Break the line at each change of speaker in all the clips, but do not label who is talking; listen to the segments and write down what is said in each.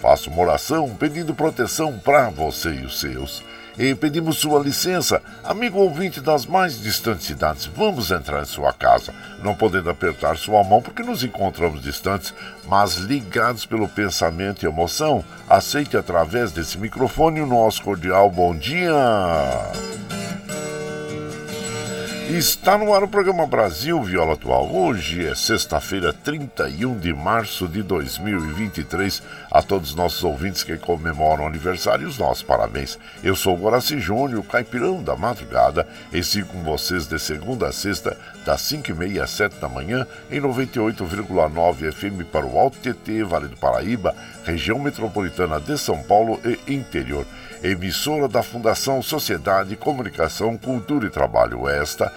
Faça uma oração pedindo proteção para você e os seus. E pedimos sua licença, amigo ouvinte das mais distantes cidades, vamos entrar em sua casa, não podendo apertar sua mão porque nos encontramos distantes, mas ligados pelo pensamento e emoção. Aceite através desse microfone o nosso cordial bom dia. Está no ar o programa Brasil Viola Atual. Hoje é sexta-feira, 31 de março de 2023. A todos os nossos ouvintes que comemoram aniversário, os nossos parabéns. Eu sou o Guaraci Júnior, caipirão da madrugada, e sigo com vocês de segunda a sexta, das 5h30 às 7 da manhã, em 98,9 FM para o Alto TT, Vale do Paraíba, região metropolitana de São Paulo e interior emissora da Fundação Sociedade, Comunicação, Cultura e Trabalho. Esta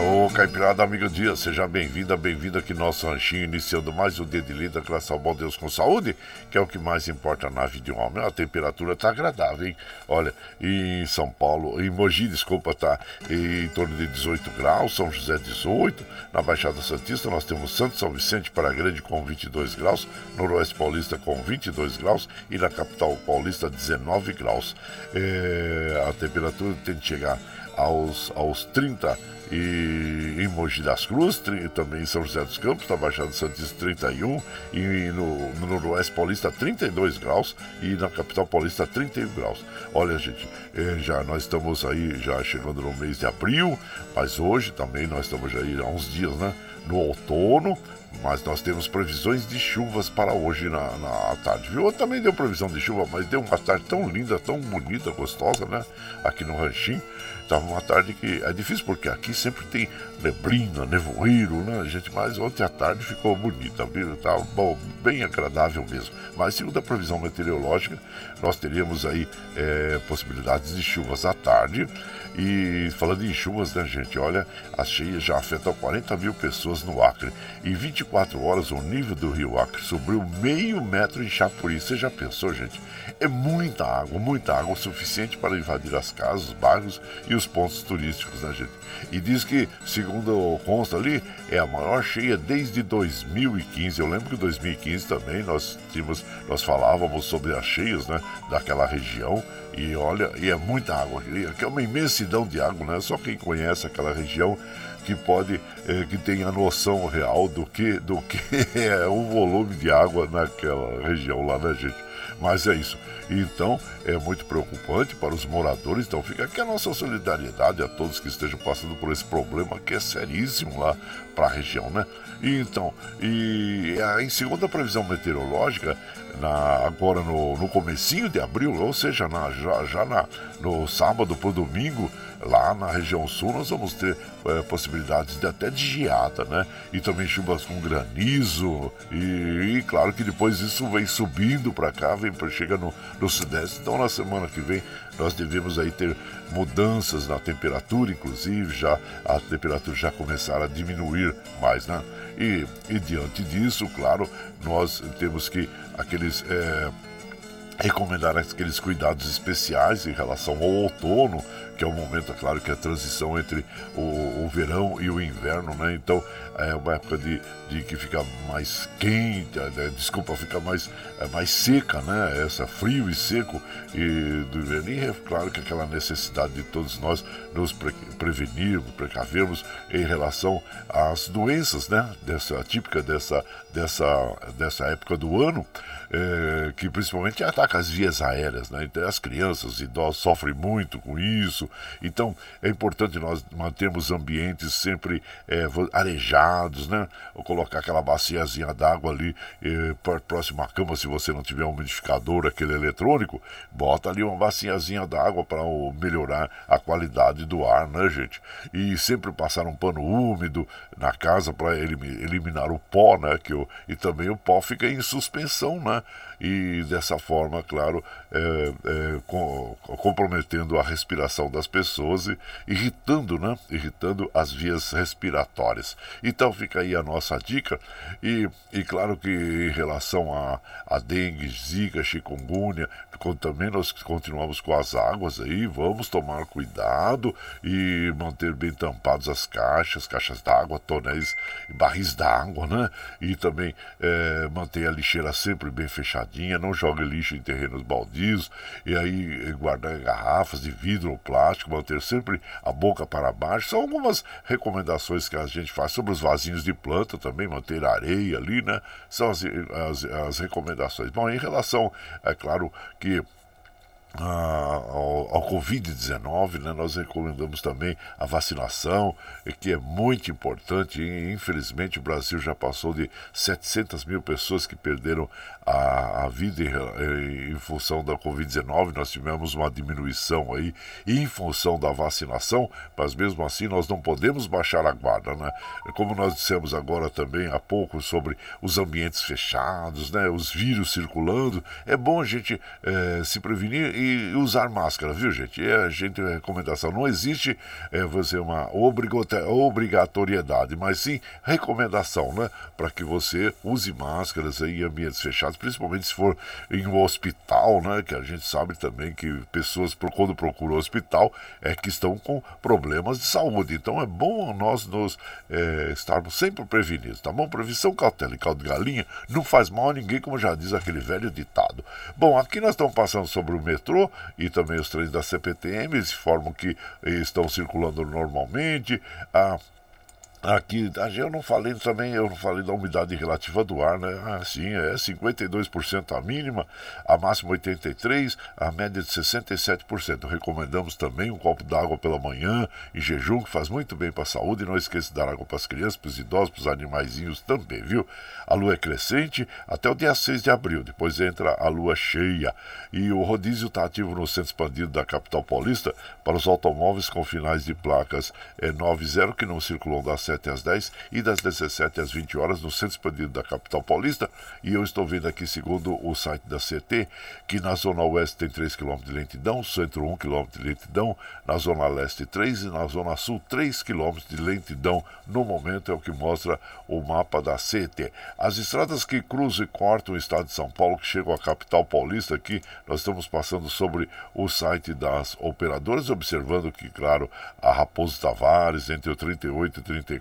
Ô Caipirada, amigo dia, seja bem-vinda, bem-vindo aqui no nosso ranchinho, iniciando mais um dia de lida, graças ao bom Deus com saúde, que é o que mais importa na vida de um homem. A temperatura tá agradável, hein? Olha, em São Paulo, em Mogi, desculpa, tá em torno de 18 graus, São José 18, na Baixada Santista nós temos Santo São Vicente para Grande com 22 graus, Noroeste Paulista com 22 graus e na capital paulista 19 graus. É, a temperatura tem que chegar aos, aos 30 e em Mogi das Cruzes, também em São José dos Campos, na Baixada Santista 31, e no, no Noroeste Paulista 32 graus e na capital paulista 31 graus. Olha, gente, é, já nós estamos aí já chegando no mês de abril, mas hoje também nós estamos aí há uns dias, né? No outono, mas nós temos previsões de chuvas para hoje na, na tarde, viu? Também deu previsão de chuva, mas deu uma tarde tão linda, tão bonita, gostosa, né? Aqui no Ranchinho. Tava uma tarde que é difícil porque aqui sempre tem neblina, nevoeiro, né, gente? Mas ontem à tarde ficou bonita, viu? Tá bom, bem agradável mesmo. Mas segundo a previsão meteorológica, nós teríamos aí é, possibilidades de chuvas à tarde. E falando em chuvas, né, gente? Olha, as cheias já afetam 40 mil pessoas no Acre. Em 24 horas, o nível do rio Acre subiu meio metro em Chapuri. Você já pensou, gente? É muita água, muita água, suficiente para invadir as casas, os bairros e os pontos turísticos, né, gente? E diz que, segundo consta ali, é a maior cheia desde 2015. Eu lembro que em 2015 também nós tínhamos, nós falávamos sobre as cheias, né, daquela região. E olha, e é muita água, que é uma imensidão de água, né? Só quem conhece aquela região que pode, é, que tem a noção real do que, do que é o volume de água naquela região lá, né, gente? Mas é isso. Então, é muito preocupante para os moradores. Então, fica aqui a nossa solidariedade a todos que estejam passando por esse problema que é seríssimo lá para a região, né? E, então, e em segunda previsão meteorológica, na, agora no, no comecinho de abril, ou seja, na, já, já na, no sábado para domingo, lá na região sul, nós vamos ter é, possibilidades de até de geada, né? E também chuvas com granizo, e, e claro que depois isso vem subindo para cá, vem chega no, no sudeste. Então na semana que vem nós devemos aí ter mudanças na temperatura, inclusive já a temperatura já começar a diminuir mais, né? E, e diante disso, claro, nós temos que aqueles é, recomendar aqueles cuidados especiais em relação ao outono, que é o momento, é claro, que é a transição entre o, o, verão e o inverno, né? Então é uma época de, de que fica mais quente, né? desculpa, fica mais, é, mais seca, né? Essa frio e seco e do inverno. E é claro que aquela necessidade de todos nós nos pre prevenirmos, precavermos em relação às doenças, né? Dessa típica dessa, dessa, dessa época do ano é, que principalmente ataca as vias aéreas, né? Então, as crianças, os idosos sofrem muito com isso. Então é importante nós mantermos ambientes sempre é, arejados, né? Ou colocar aquela baciazinha d'água ali é, próximo à cama, se você não tiver um umidificador, aquele eletrônico, bota ali uma baciazinha d'água para melhorar a qualidade do ar, né, gente? E sempre passar um pano úmido na casa para eliminar o pó, né? Que o, e também o pó fica em suspensão, né? uh, e dessa forma, claro, é, é, com, comprometendo a respiração das pessoas e irritando, né? Irritando as vias respiratórias. Então fica aí a nossa dica e, e claro que em relação a, a dengue, zika, chikungunya, também nós continuamos com as águas aí, vamos tomar cuidado e manter bem tampadas as caixas, caixas d'água, tonéis e barris d'água, né? E também é, manter a lixeira sempre bem não jogue lixo em terrenos baldios, e aí guardar garrafas de vidro ou plástico, manter sempre a boca para baixo. São algumas recomendações que a gente faz sobre os vasinhos de planta também, manter areia ali, né? São as, as, as recomendações. Bom, em relação, é claro que ao, ao Covid-19, né, nós recomendamos também a vacinação, que é muito importante. E, infelizmente, o Brasil já passou de 700 mil pessoas que perderam a, a vida em, em, função da Covid-19. Nós tivemos uma diminuição aí em função da vacinação, mas mesmo assim nós não podemos baixar a guarda. Né? Como nós dissemos agora também há pouco sobre os ambientes fechados, né, os vírus circulando, é bom a gente é, se prevenir e usar máscara, viu, gente? É a gente a recomendação. Não existe é, você uma obrigatoriedade, mas sim recomendação, né? Para que você use máscaras em ambientes fechados, principalmente se for em um hospital, né? Que a gente sabe também que pessoas, quando procuram hospital, é que estão com problemas de saúde. Então é bom nós nos é, estarmos sempre prevenidos, tá bom? Prevenção, cautela e caldo de galinha não faz mal a ninguém, como já diz aquele velho ditado. Bom, aqui nós estamos passando sobre o metrô e também os trens da CPTM, eles informam que estão circulando normalmente. A Aqui, eu não falei também, eu não falei da umidade relativa do ar, né? Ah, sim, é 52% a mínima, a máxima 83%, a média de 67%. Recomendamos também um copo d'água pela manhã, em jejum, que faz muito bem para a saúde. E não esqueça de dar água para as crianças, para os idosos, para os animaizinhos também, viu? A lua é crescente até o dia 6 de abril, depois entra a lua cheia. E o rodízio está ativo no centro expandido da capital paulista para os automóveis com finais de placas é, 90 que não circulam das 7 às 10 e das 17 às 20 horas no centro expandido da capital paulista. E eu estou vendo aqui, segundo o site da CT, que na zona oeste tem 3 km de lentidão, centro 1 km de lentidão, na zona leste 3 e na zona sul 3 km de lentidão. No momento é o que mostra o mapa da CT. As estradas que cruzam e cortam o estado de São Paulo, que chegam à capital paulista aqui, nós estamos passando sobre o site das operadoras, observando que, claro, a Raposo Tavares, entre o 38 e 34,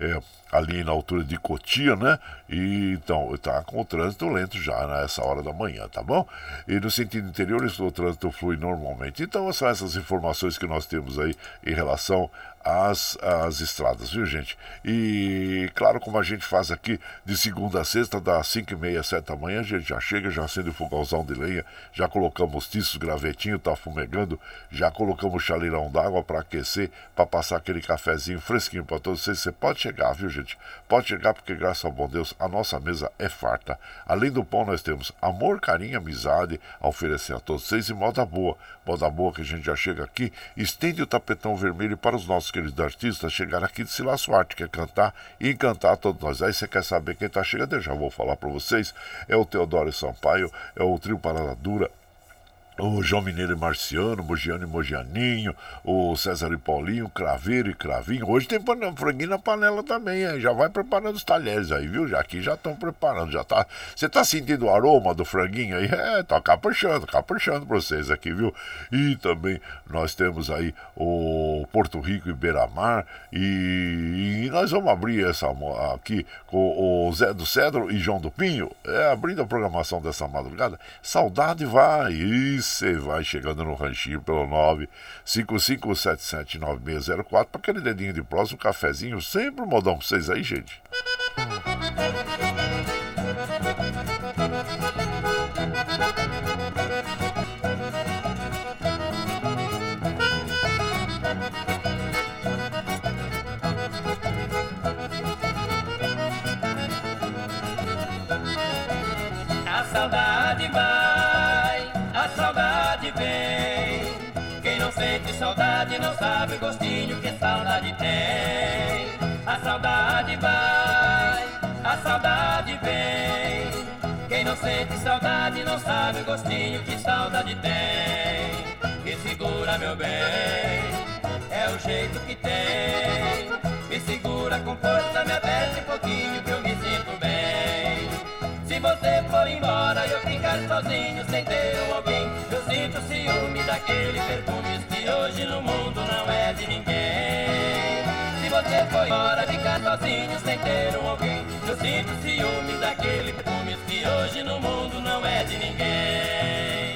é, ali na altura de Cotia, né? E então está com o trânsito lento já nessa hora da manhã, tá bom? E no sentido interior, o trânsito flui normalmente. Então, são essas informações que nós temos aí em relação as, as estradas, viu gente? E claro, como a gente faz aqui de segunda a sexta, das 5 e meia, 7 da manhã, a gente já chega, já acende o fogãozão de lenha, já colocamos tiços, gravetinho, tá fumegando, já colocamos chaleirão d'água para aquecer, para passar aquele cafezinho fresquinho para todos vocês. Você pode chegar, viu gente? Pode chegar porque, graças ao bom Deus, a nossa mesa é farta. Além do pão, nós temos amor, carinho, amizade a oferecer a todos vocês e moda boa. Moda boa que a gente já chega aqui, estende o tapetão vermelho para os nossos queridos artistas chegar aqui de Sila Suarte, quer cantar e encantar todos nós. Aí você quer saber quem está chegando? Eu já vou falar para vocês. É o Teodoro Sampaio, é o Trio Parada Dura, o João Mineiro e Marciano, Mogiano e Mogianinho, o César e Paulinho, Craveiro e Cravinho. Hoje tem franguinho na panela também, hein? Já vai preparando os talheres aí, viu? Já aqui já estão preparando, já tá. Você tá sentindo o aroma do franguinho aí? É, tá caprichando, caprichando pra vocês aqui, viu? E também nós temos aí o Porto Rico e Beira-Mar e, e, nós vamos abrir essa aqui com o Zé do Cedro e João do Pinho, é, abrindo a programação dessa madrugada. Saudade vai, isso você vai chegando no ranchinho pelo 955779604 para aquele dedinho de próximo, um cafezinho, sempre um modão pra vocês aí, gente.
Sabe o gostinho que saudade tem. Me segura, meu bem, é o jeito que tem. Me segura com força, me aperte um pouquinho que eu me sinto bem. Se você for embora e eu ficar sozinho sem ter alguém, eu sinto ciúme daquele perfume que hoje no mundo não é de ninguém. Você for embora e ficar sozinho sem ter alguém, eu sinto ciúme daquele perfume que hoje no mundo não é de ninguém.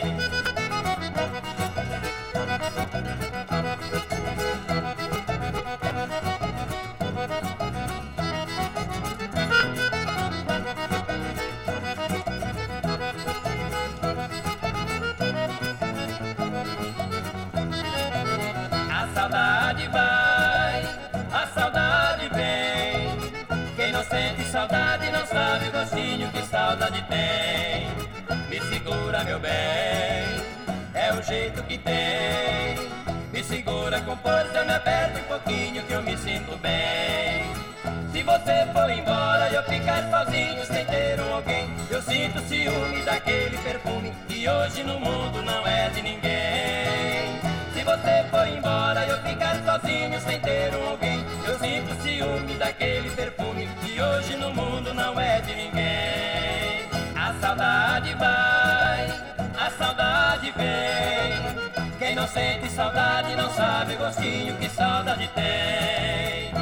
Saudade tem. Me segura, meu bem, é o jeito que tem. Me segura com força, me aperta um pouquinho que eu me sinto bem. Se você for embora e eu ficar sozinho sem ter um alguém, eu sinto ciúme daquele perfume que hoje no mundo não é de ninguém. Se você for embora eu ficar sozinho sem ter um alguém Eu sinto ciúme daquele perfume que hoje no mundo não é saudade vai, a saudade vem Quem não sente saudade não sabe o gostinho que saudade tem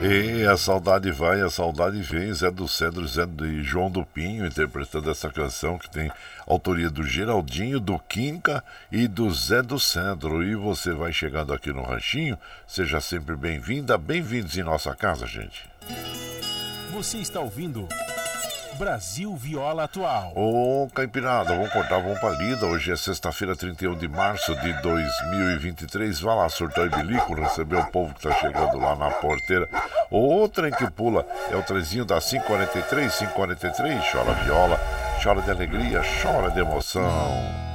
E a saudade vai, a saudade vem. Zé do Cedro, Zé de João do Pinho, interpretando essa canção que tem autoria do Geraldinho, do Quinca e do Zé do Cedro. E você vai chegando aqui no Ranchinho, seja sempre bem-vinda, bem-vindos em nossa casa, gente.
Você está ouvindo Brasil Viola Atual.
Ô, Caipirada, vamos cortar, vamos pra lida. Hoje é sexta-feira, 31 de março de 2023. Vai lá, surtar e bilico, receber o povo que tá chegando lá na porteira. O trem que pula é o trezinho da 543, 543. Chora viola, chora de alegria, chora de emoção.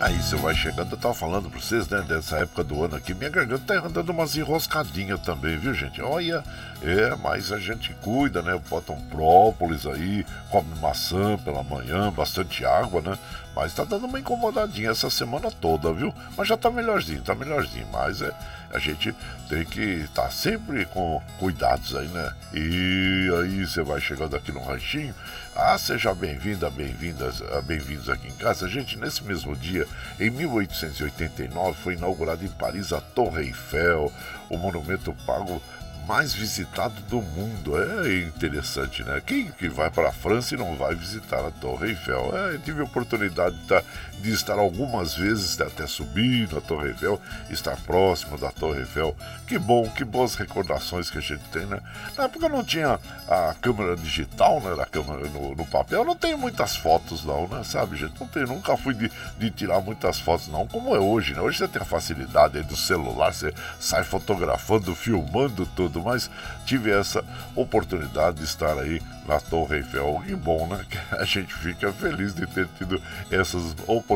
Aí você vai chegando, eu tava falando pra vocês, né, dessa época do ano aqui, minha garganta tá andando umas enroscadinhas também, viu, gente? Olha, é, mas a gente cuida, né? Bota um própolis aí, come maçã pela manhã, bastante água, né? Mas tá dando uma incomodadinha essa semana toda, viu? Mas já tá melhorzinho, tá melhorzinho. Mas é, a gente tem que estar tá sempre com cuidados aí, né? E aí você vai chegando aqui no ranchinho. Ah, seja bem-vinda, bem-vindas, ah, bem-vindos aqui em casa. Gente, nesse mesmo dia, em 1889, foi inaugurada em Paris a Torre Eiffel, o monumento pago mais visitado do mundo. É interessante, né? Quem que vai para a França e não vai visitar a Torre Eiffel? É, eu tive a oportunidade de estar, tá, de estar algumas vezes, até subir na Torre Eiffel, estar próximo da Torre Eiffel. Que bom, que boas recordações que a gente tem, né? Na época não tinha a câmera digital, né? A câmera no, no papel, não tenho muitas fotos não, né? Sabe, gente? Não tenho, nunca fui de, de tirar muitas fotos não, como é hoje, né? Hoje você tem a facilidade aí do celular, você sai fotografando, filmando tudo mas tive essa oportunidade de estar aí na Torre Eiffel. E bom, né? Que a gente fica feliz de ter tido essas oportunidades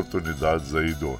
aí do,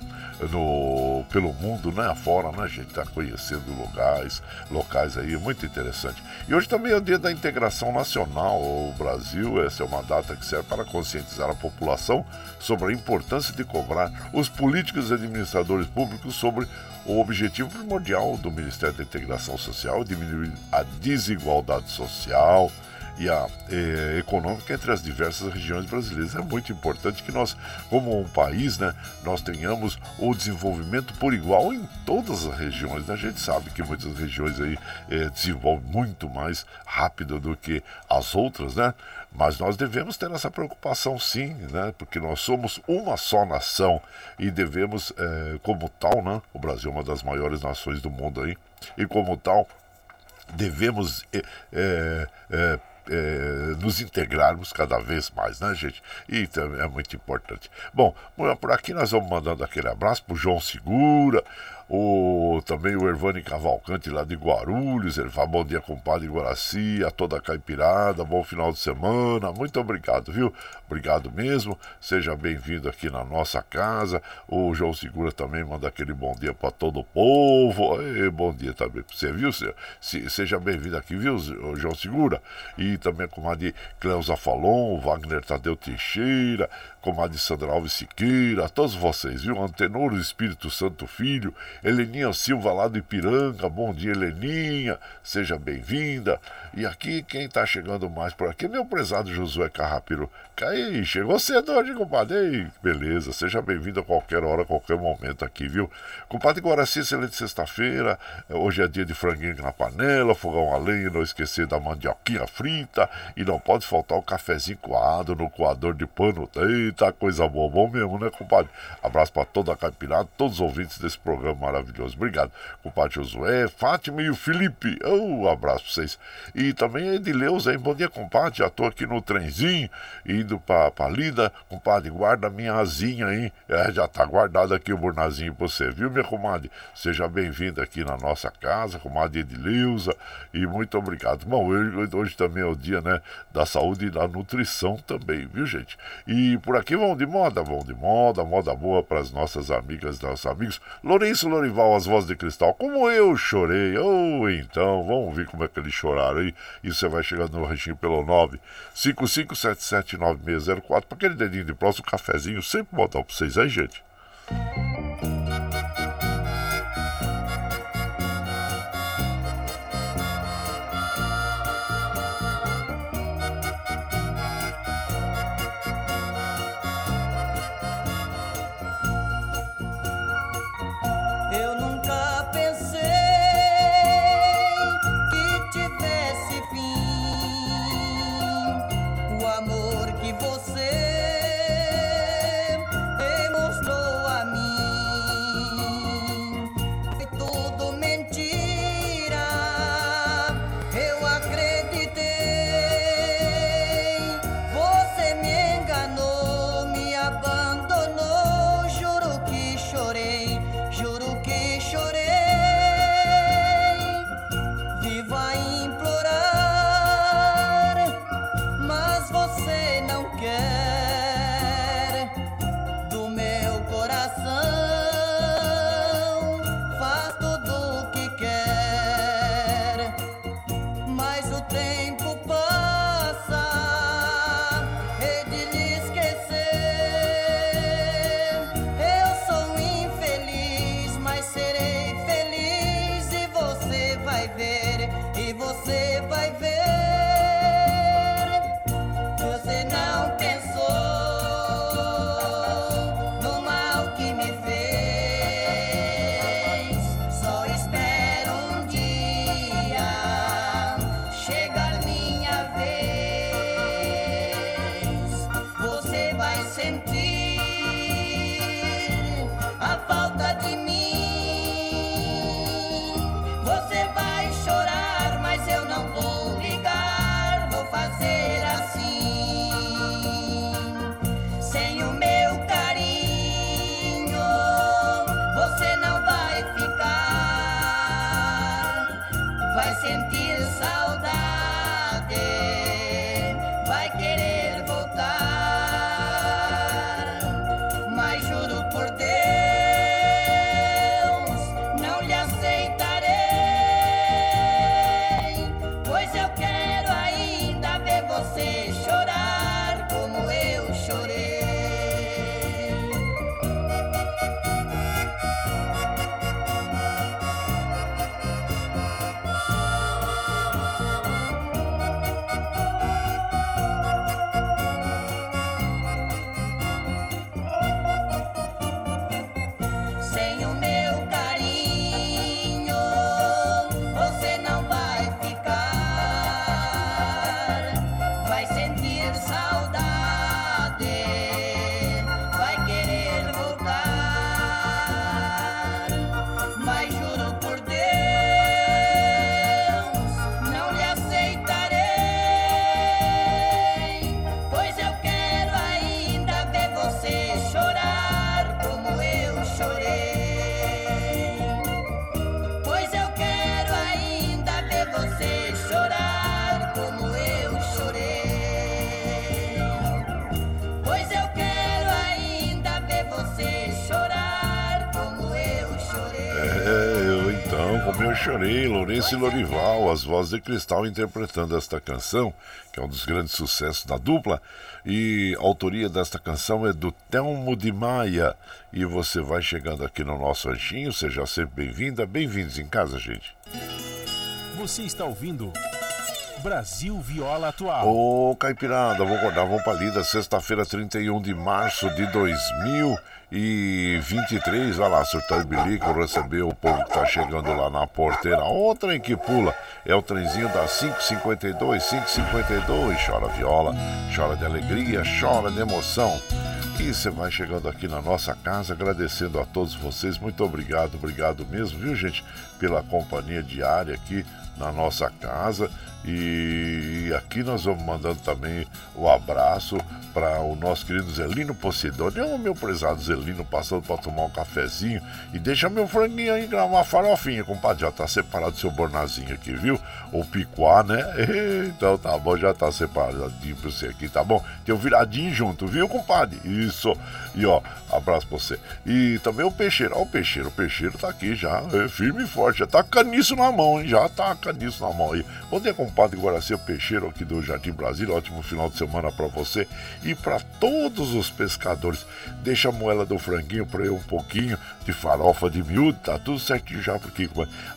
no, pelo mundo, né? Afora, né? A gente está conhecendo locais, locais aí, muito interessante. E hoje também é o dia da integração nacional. O Brasil, essa é uma data que serve para conscientizar a população sobre a importância de cobrar os políticos e administradores públicos sobre o objetivo primordial do Ministério da Integração Social diminuir a desigualdade social e a eh, econômica entre as diversas regiões brasileiras. É muito importante que nós, como um país, né, nós tenhamos o desenvolvimento por igual em todas as regiões. Né? A gente sabe que muitas regiões aí eh, desenvolvem muito mais rápido do que as outras, né? Mas nós devemos ter essa preocupação sim, né? porque nós somos uma só nação e devemos, é, como tal, né? o Brasil é uma das maiores nações do mundo aí, e como tal, devemos é, é, é, nos integrarmos cada vez mais, né, gente? E também é muito importante. Bom, por aqui nós vamos mandando aquele abraço pro João Segura, o, também o Ervani Cavalcante lá de Guarulhos, ele fala bom dia compadre Guaraci, a toda a caipirada, bom final de semana, muito obrigado, viu? Obrigado mesmo, seja bem-vindo aqui na nossa casa. O João Segura também manda aquele bom dia para todo o povo. E, bom dia também para você, viu? Se, seja bem-vindo aqui, viu, João Segura? E também a comadre Cleusa Falon, Wagner Tadeu Teixeira, comadre Sandra Alves Siqueira, a todos vocês, viu? Antenor, Espírito Santo Filho, Heleninha Silva lá do Ipiranga, bom dia, Heleninha, seja bem-vinda. E aqui, quem está chegando mais por aqui, meu prezado Josué Carrapiro. Aí, chegou cedo hoje, compadre. Ei, beleza, seja bem-vindo a qualquer hora, a qualquer momento aqui, viu? Compadre Guaraci, excelente sexta-feira. Hoje é dia de franguinho na panela, fogão a lenha, não esquecer da mandioquinha frita. E não pode faltar o cafezinho coado no coador de pano. Eita, coisa boa, bom mesmo, né, compadre? Abraço para toda a caipirada, todos os ouvintes desse programa maravilhoso. Obrigado, compadre Josué, Fátima e o Felipe. Um abraço para vocês. E também a Edileuza, hein? Bom dia, compadre. Já tô aqui no trenzinho, indo pra lida. Compadre, guarda minha asinha aí. É, já tá guardado aqui o burnazinho pra você, viu, minha comadre? Seja bem-vinda aqui na nossa casa, comadre Edileuza. E muito obrigado. Bom, hoje, hoje também é o dia, né, da saúde e da nutrição também, viu, gente? E por aqui vão de moda, vão de moda, moda boa para as nossas amigas, nossos amigos. Lourenço Lorival, as vozes de cristal, como eu chorei. Ou oh, então, vamos ver como é que eles choraram aí. E você vai chegando no ranchinho pelo 955779604 para aquele dedinho de próximo, um cafezinho, sempre botar para vocês aí, gente. Chorei, Lourenço e Lorival, as vozes de cristal interpretando esta canção, que é um dos grandes sucessos da dupla. E a autoria desta canção é do Telmo de Maia. E você vai chegando aqui no nosso ranchinho, seja sempre bem-vinda, bem-vindos em casa, gente.
Você está ouvindo Brasil Viola Atual.
Ô, Caipirada, vamos acordar, vamos pra lida, sexta-feira, 31 de março de 2000 e 23, vai lá, surtar bilico, recebeu o povo que tá chegando lá na porteira. O trem que pula é o trenzinho da 552, 552. Chora viola, chora de alegria, chora de emoção. E você vai chegando aqui na nossa casa, agradecendo a todos vocês. Muito obrigado, obrigado mesmo, viu, gente, pela companhia diária aqui na nossa casa. E aqui nós vamos mandando também o abraço para o nosso querido Zelino Posidone. É o meu prezado Zelino passando para tomar um cafezinho. E deixa meu franguinho aí uma farofinha, compadre. Já tá separado seu bornazinho aqui, viu? O picuá, né? Então tá bom, já tá separadinho pra você aqui, tá bom? Tem o viradinho junto, viu, compadre? Isso. E ó, abraço pra você. E também o peixeiro. Ó, o peixeiro. O peixeiro tá aqui já, é firme e forte. Já tá caniço na mão, hein? Já tá caniço na mão aí. Bom dia, compadre Guaraci, o peixeiro aqui do Jardim Brasília. Ótimo final de semana pra você e para todos os pescadores. Deixa a moela do franguinho para eu um pouquinho de farofa de miúdo, tá tudo certinho já, porque,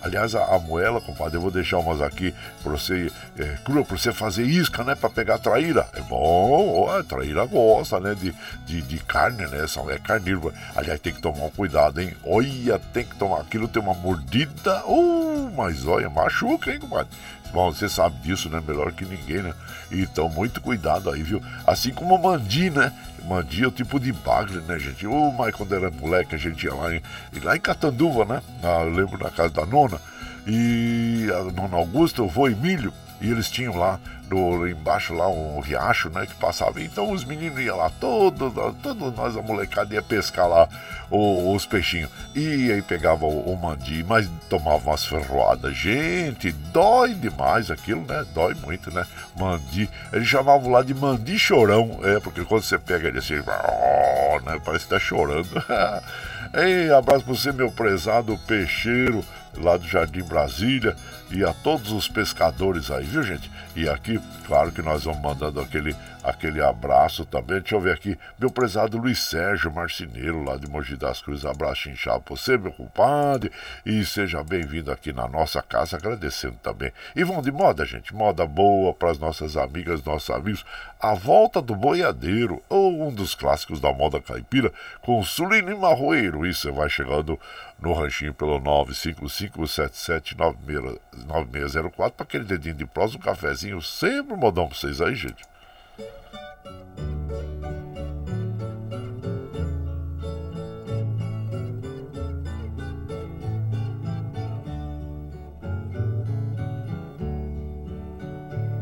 aliás, a, a moela, compadre, eu vou deixar umas aqui para você, é, crua, para você fazer isca, né, para pegar traíra. É bom, a traíra gosta, né, de, de, de carne, né, são, é carnívora. Aliás, tem que tomar um cuidado, hein, olha, tem que tomar aquilo, tem uma mordida, uh, mas olha, machuca, hein, compadre. Bom, você sabe disso, né? Melhor que ninguém, né? Então, muito cuidado aí, viu? Assim como o mandi, né? Mandi é o tipo de bagre, né, gente? Ô, mas quando era moleque, a gente ia lá em, lá em Catanduva, né? Ah, eu lembro na casa da nona. E a nona Augusta, o vô Emílio, e eles tinham lá no, embaixo lá um riacho, né, que passava. Então os meninos iam lá, todos, todos nós, a molecada, ia pescar lá os, os peixinhos. E aí pegava o, o mandi, mas tomava umas ferroadas. Gente, dói demais aquilo, né? Dói muito, né? Mandi. Eles chamavam lá de mandi chorão, é, porque quando você pega ele assim, né, parece que tá chorando. Ei, abraço pra você, meu prezado peixeiro lá do Jardim Brasília e a todos os pescadores aí, viu gente? E aqui, claro que nós vamos mandando aquele, aquele abraço também. Deixa eu ver aqui, meu prezado Luiz Sérgio Marceneiro, lá de Mogi das Cruzes. Abraço inchado pra você, meu compadre. E seja bem-vindo aqui na nossa casa, agradecendo também. E vão de moda, gente, moda boa para as nossas amigas, nossos amigos. A Volta do Boiadeiro, ou um dos clássicos da moda caipira, com Sulino e Marroeiro. Isso, vai chegando no ranchinho pelo 955779604 para aquele dedinho de prosa, um cafezinho, sempre modão para vocês aí, gente.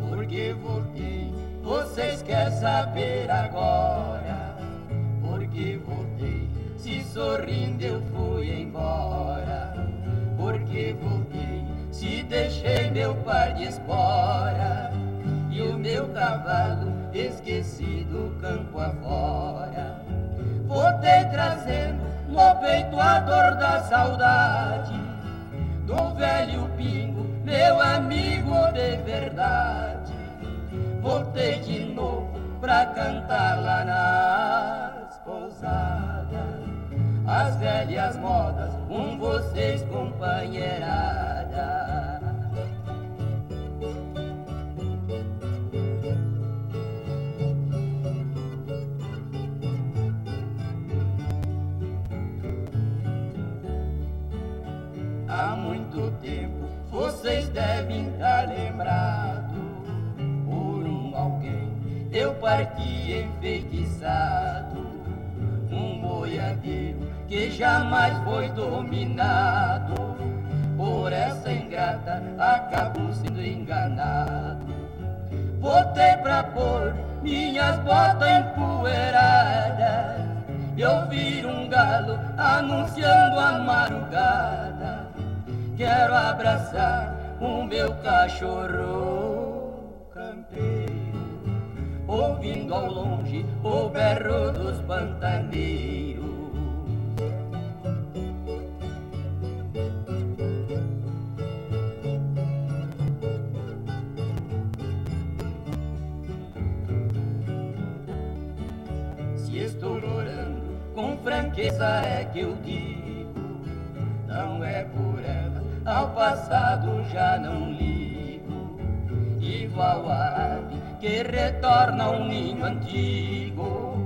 Porque voltei, vocês querem saber agora? Porque voltei, sorrindo eu fui embora. Porque voltei, se deixei meu par de espora e o meu cavalo esquecido campo afora. Voltei trazendo no peito a dor da saudade do velho pingo, meu amigo de verdade. Voltei de novo pra cantar lá nas pousadas as velhas modas com vocês, companheirada. há muito tempo vocês devem estar lembrados por um alguém. Eu parti enfeitiçado, um boiadeiro que jamais foi dominado por essa ingrata, acabou sendo enganado. Botei pra pôr minhas botas empoeiradas e ouvir um galo anunciando a madrugada. Quero abraçar o meu cachorro campeiro, ouvindo ao longe o berro dos pantaneiros. Franqueza é que eu digo, não é por ela, ao passado já não ligo. Igual a ave que retorna ao ninho antigo,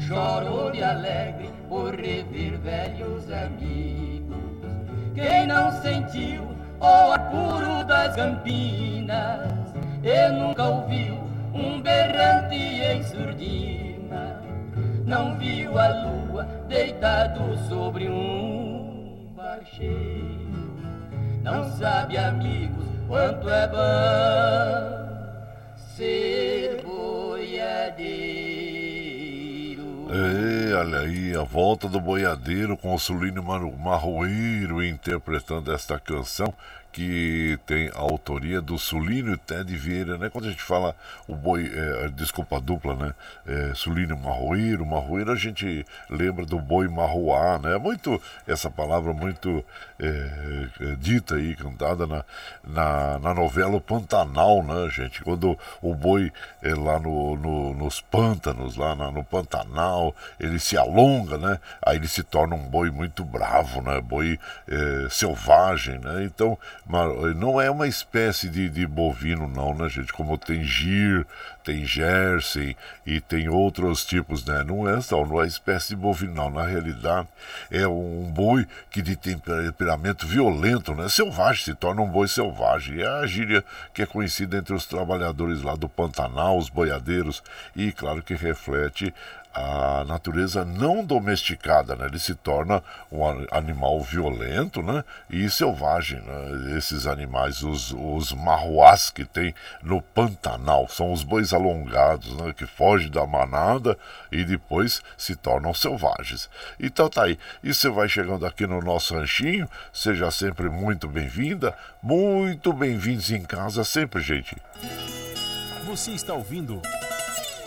choro de alegre por rever velhos amigos. Quem não sentiu o ar puro das campinas e nunca ouviu um berrante em surdina, não viu a luz deitado sobre um cheio. Não sabe, amigos, quanto é bom ser boiadeiro.
Ei, olha aí, a volta do boiadeiro com o Sulino Marroeiro interpretando esta canção que tem a autoria do Sulino e Ted Vieira, né? Quando a gente fala o boi, é, desculpa a dupla, né? É, Sulino Marroeiro, Marroeiro a gente lembra do boi marroá, né? É muito, essa palavra muito é, é, dita aí, cantada na, na, na, novela Pantanal, né, gente? Quando o boi é lá no, no, nos pântanos, lá na, no Pantanal, ele se alonga, né? Aí ele se torna um boi muito bravo, né? Boi é, selvagem, né? Então não é uma espécie de, de bovino, não, né, gente? Como tem gir, tem jersey e tem outros tipos, né? Não é só, não é espécie de bovino, não. Na realidade, é um boi que de temperamento violento, né? Selvagem, se torna um boi selvagem. É a gíria que é conhecida entre os trabalhadores lá do Pantanal, os boiadeiros, e claro que reflete a natureza não domesticada, né? Ele se torna um animal violento, né? E selvagem, né? Esses animais, os, os marruás que tem no Pantanal, são os bois alongados, né? Que fogem da manada e depois se tornam selvagens. Então tá aí. E você vai chegando aqui no nosso ranchinho, seja sempre muito bem-vinda, muito bem-vindos em casa sempre, gente.
Você está ouvindo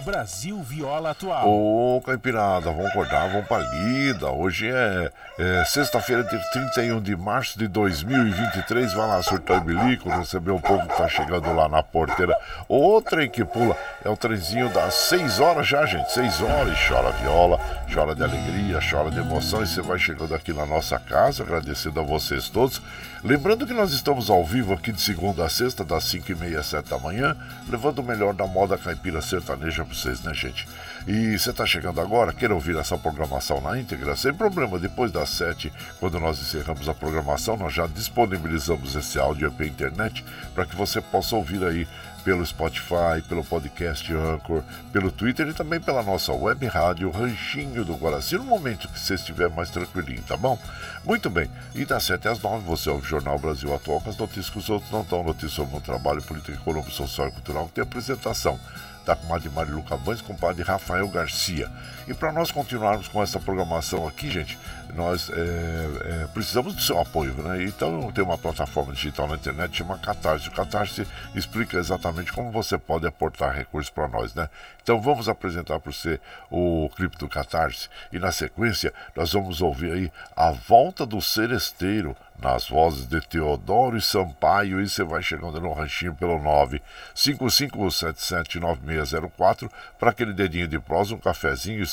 Brasil Viola Atual.
Ô, Caipirada, vamos acordar, vamos pra lida. Hoje é, é sexta-feira, de 31 de março de 2023. Vai lá, surtar o bilico, receber o povo que tá chegando lá na porteira. O trem que pula é o trenzinho das 6 horas já, gente. 6 horas e chora viola, chora de alegria, chora de emoção. E você vai chegando aqui na nossa casa, agradecendo a vocês todos. Lembrando que nós estamos ao vivo aqui de segunda a sexta, das 5 e meia às 7 da manhã, levando o melhor da moda caipira sertaneja para vocês, né, gente? E você está chegando agora, quer ouvir essa programação na íntegra? Sem problema, depois das 7, quando nós encerramos a programação, nós já disponibilizamos esse áudio pela internet para que você possa ouvir aí pelo Spotify, pelo podcast Anchor, pelo Twitter e também pela nossa web rádio Ranchinho do Guaraci, no momento que você estiver mais tranquilinho, tá bom? Muito bem, e das 7 às 9 você ouve o Jornal Brasil Atual com as notícias que os outros não estão, notícias sobre o trabalho, política, econômico, social e cultural, que tem apresentação da comadre Marilu Cabanes com o padre Rafael Garcia. E para nós continuarmos com essa programação aqui, gente, nós é, é, precisamos do seu apoio, né? Então tem uma plataforma digital na internet chamada Catarse. O Catarse explica exatamente como você pode aportar recursos para nós, né? Então vamos apresentar para você o clipe do Catarse e na sequência nós vamos ouvir aí a volta do seresteiro nas vozes de Teodoro e Sampaio, e você vai chegando no ranchinho pelo 955779604 para aquele dedinho de prosa, um cafezinho e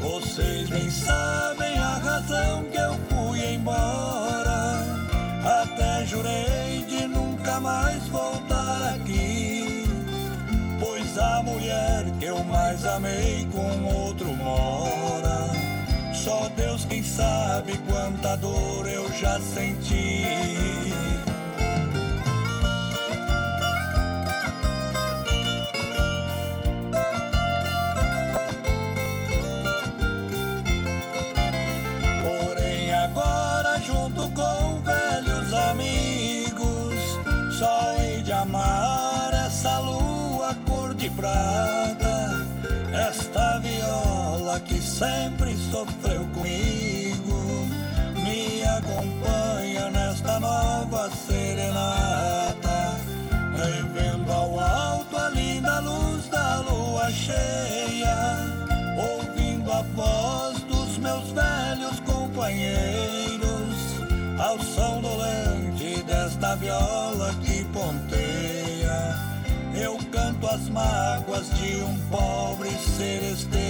Vocês bem sabem a razão que eu fui embora. Até jurei de nunca mais voltar aqui. Pois a mulher que eu mais amei com outro mora. Só Deus quem sabe quanta dor eu já senti. Esta viola que sempre sofreu comigo, me acompanha nesta nova serenata, revendo ao alto a linda luz da lua cheia, ouvindo a voz dos meus velhos companheiros, ao som dolente desta viola mágoas de um pobre seresteiro.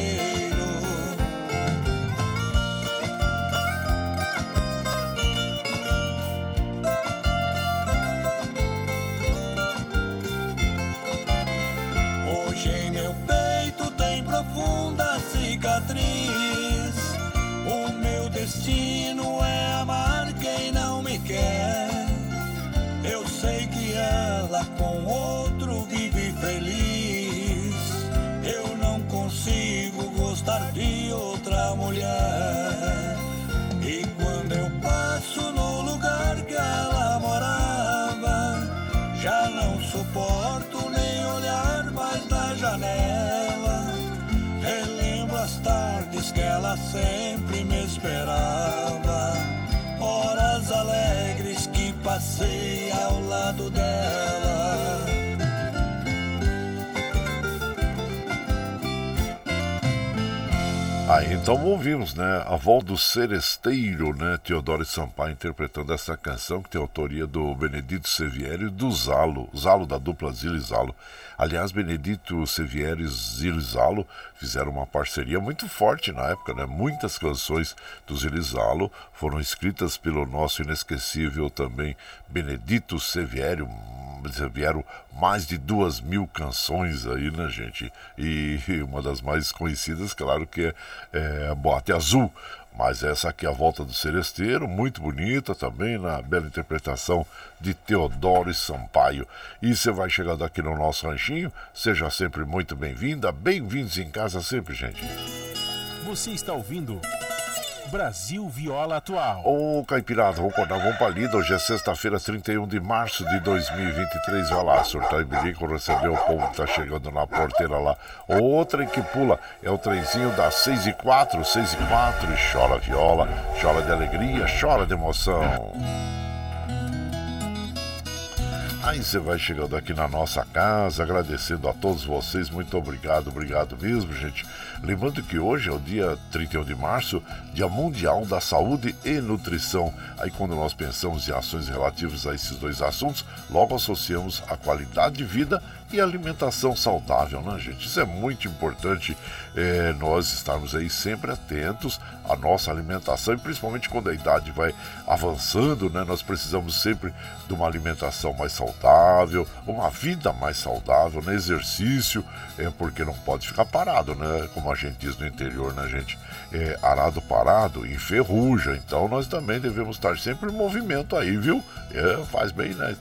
Então ouvimos, né? A voz do Seresteiro, né? Teodoro Sampaio interpretando essa canção que tem autoria do Benedito Sevieri e do Zalo, Zalo da dupla Zilo e Zalo. Aliás, Benedito Sevieri e Zilo e Zalo fizeram uma parceria muito forte na época, né? Muitas canções do Zilo e Zalo foram escritas pelo nosso inesquecível também Benedito Sevieri, vieram mais de duas mil canções aí, né, gente? E uma das mais conhecidas, claro, que é, é Boate Azul. Mas essa aqui a volta do Seresteiro, muito bonita também, na bela interpretação de Teodoro Sampaio. E você vai chegando aqui no nosso ranchinho, seja sempre muito bem-vinda, bem-vindos em casa sempre, gente.
Você está ouvindo Brasil Viola Atual.
Ô, Caipirada, vamos acordar, vamos pra lida. Hoje é sexta-feira, 31 de março de 2023. Vai lá, surtar e bilico, recebeu o povo que tá chegando na porteira lá. Outra que pula é o trenzinho das 6 e 4, 6 e 4. E chora viola, chora de alegria, chora de emoção. Aí você vai chegando aqui na nossa casa, agradecendo a todos vocês, muito obrigado, obrigado mesmo, gente. Lembrando que hoje é o dia 31 de março, Dia Mundial da Saúde e Nutrição. Aí quando nós pensamos em ações relativas a esses dois assuntos, logo associamos a qualidade de vida e alimentação saudável, né, gente? Isso é muito importante é, nós estarmos aí sempre atentos à nossa alimentação e principalmente quando a idade vai avançando, né? Nós precisamos sempre de uma alimentação mais saudável uma vida mais saudável, no exercício, é porque não pode ficar parado, né? Como a gente diz no interior, né, gente? É, arado parado enferruja, então nós também devemos estar sempre em movimento aí, viu? É, faz bem, né?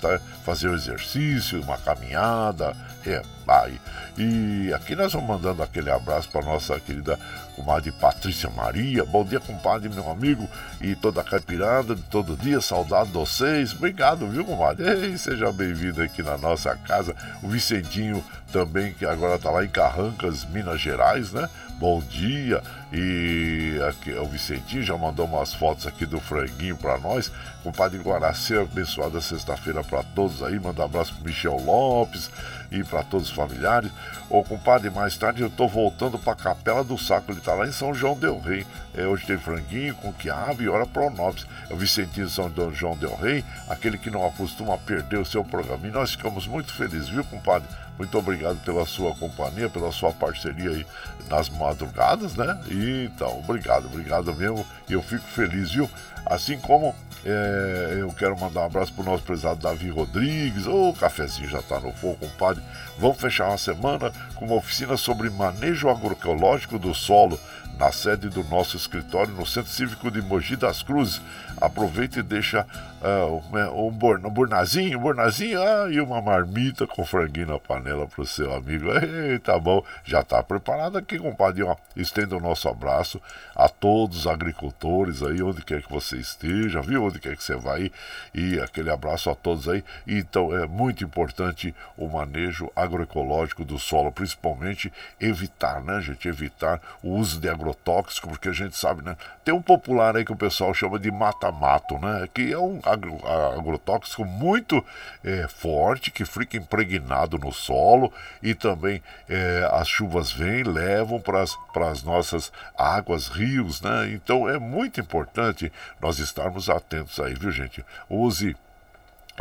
fazer o um exercício, uma caminhada, é, vai. E aqui nós vamos mandando aquele abraço para nossa querida comadre Patrícia Maria. Bom dia, compadre, meu amigo, e toda a caipirada de todo dia, saudade de vocês. Obrigado, viu, comadre? Ei, seja bem-vindo aqui na nossa casa. O Vicentinho também, que agora está lá em Carrancas, Minas Gerais, né? Bom dia. E aqui o Vicentinho já mandou umas fotos aqui do franguinho para nós. Compadre Guaraci, abençoada sexta-feira para todos aí. Manda um abraço pro Michel Lopes e para todos os familiares. Ô compadre, mais tarde eu tô voltando para a Capela do Saco. Ele tá lá em São João Del Rei. É, hoje tem franguinho com quiabo e hora pronobis. É o Vicentinho de São João Del Rei, aquele que não acostuma perder o seu programa. E nós ficamos muito felizes, viu, compadre? Muito obrigado pela sua companhia, pela sua parceria aí nas madrugadas, né? E, então, obrigado, obrigado mesmo. Eu fico feliz, viu? Assim como é, eu quero mandar um abraço pro nosso prezado Davi Rodrigues. Ô, oh, cafezinho já tá no fogo, compadre. Vamos fechar uma semana com uma oficina sobre manejo agroecológico do solo na sede do nosso escritório no Centro Cívico de Mogi das Cruzes. Aproveita e deixa uh, um, um, born, um um ah, e uma marmita com franguinho na panela para o seu amigo. Ei, tá bom, já está preparado aqui, compadre. Estenda o nosso abraço a todos os agricultores aí, onde quer que você esteja, viu? Onde quer que você vai. E aquele abraço a todos aí. Então é muito importante o manejo agroecológico do solo, principalmente evitar, né, gente? Evitar o uso de agrotóxico, porque a gente sabe, né? Tem um popular aí que o pessoal chama de mata-mato, né? Que é um agro, agrotóxico muito é, forte, que fica impregnado no solo e também é, as chuvas vêm, levam para as nossas águas, rios, né? Então é muito importante nós estarmos atentos aí, viu, gente? Use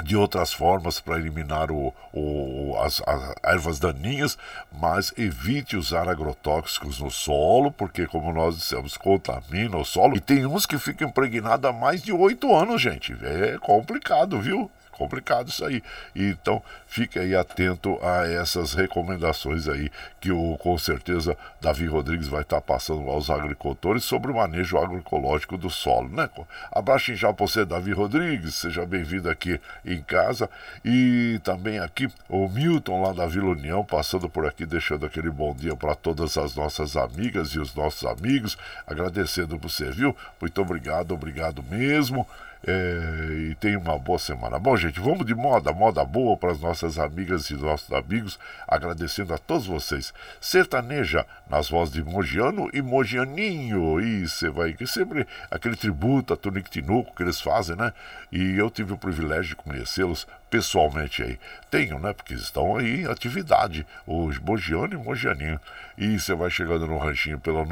de outras formas para eliminar o, o, as, as, ervas daninhas, mas evite usar agrotóxicos no solo, porque, como nós dissemos, contamina o solo. E tem uns que ficam impregnados há mais de oito anos, gente. É complicado, viu? Complicado isso aí. Então, fique aí atento a essas recomendações aí que o com certeza Davi Rodrigues vai estar passando aos agricultores sobre o manejo agroecológico do solo, né? Abraço já para você, Davi Rodrigues, seja bem-vindo aqui em casa e também aqui o Milton lá da Vila União passando por aqui deixando aquele bom dia para todas as nossas amigas e os nossos amigos, agradecendo você, viu? Muito obrigado, obrigado mesmo. É, e tenha uma boa semana. Bom, gente, vamos de moda, moda boa para as nossas amigas e nossos amigos, agradecendo a todos vocês. Sertaneja nas vozes de Mogiano e Mogianinho. E você vai que sempre aquele tributo a Tunic Tinuco que eles fazem, né? E eu tive o privilégio de conhecê-los pessoalmente aí. Tenho, né? Porque estão aí em atividade, os Mogiano e Mogianinho. E você vai chegando no ranchinho pelo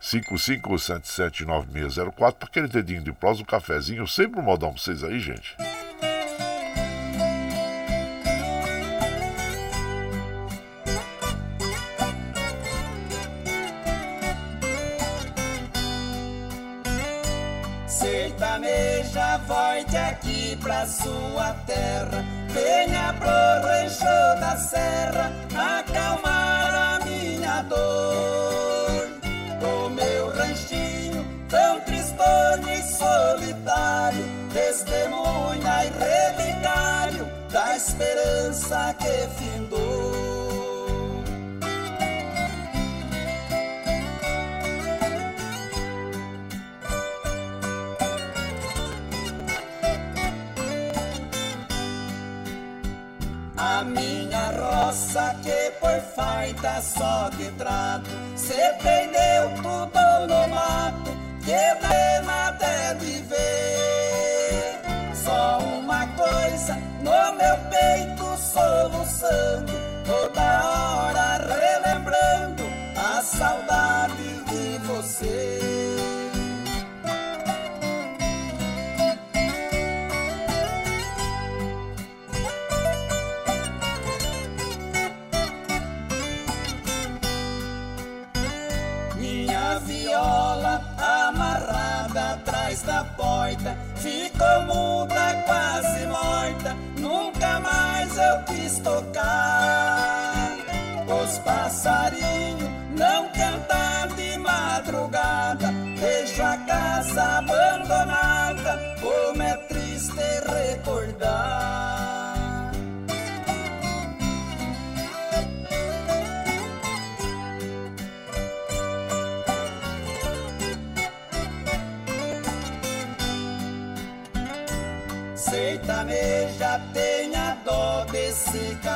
955779604 para aquele dedinho de prós, um cafezinho, sempre um modão pra vocês aí, gente.
Sertaneja, volte aqui pra sua terra. Venha pro rancho da serra, acalmar a minha dor. O meu ranchinho, tão tristonho e solitário, testemunha e relicário da esperança que findou. Minha roça que por faita só de trato. Se perdeu tudo no mato Que pena até de ver. Só uma coisa no meu peito soluçando Toda hora relembrando a saudade de você da porta ficou muda, quase morta, nunca mais quis tocar. Os passarinhos não cantam de madrugada, deixo a casa abandonada, como é triste recordar.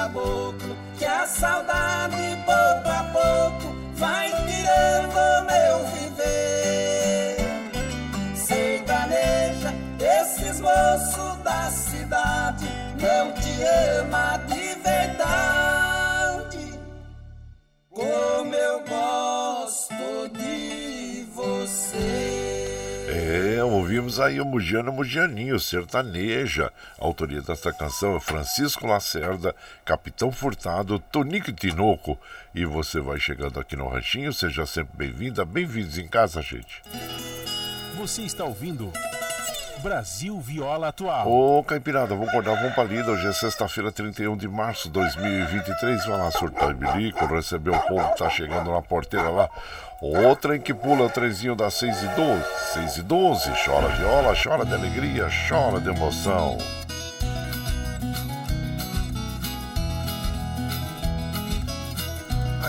Caboclo Que a saudade pouco a pouco vai tirando meu viver. Sertaneja, esses moços da cidade Não te ama de verdade. Como eu gosto de
ouvimos aí o Mugiano Mugianinho, sertaneja. A autoria desta canção é Francisco Lacerda, Capitão Furtado, Tonico Tinoco. E você vai chegando aqui no Ranchinho, seja sempre bem-vinda, bem-vindos em casa, gente.
Você está ouvindo Brasil Viola Atual.
Ô, Caipirada, vamos acordar, vamos pra lida. Hoje é sexta-feira, 31 de março de 2023. Vai lá, surtar e bilico, receber o povo que tá chegando na porteira lá. Outra em que pula o trenzinho das 6 e 12. 6 e 12, chora viola, chora de alegria, chora de emoção.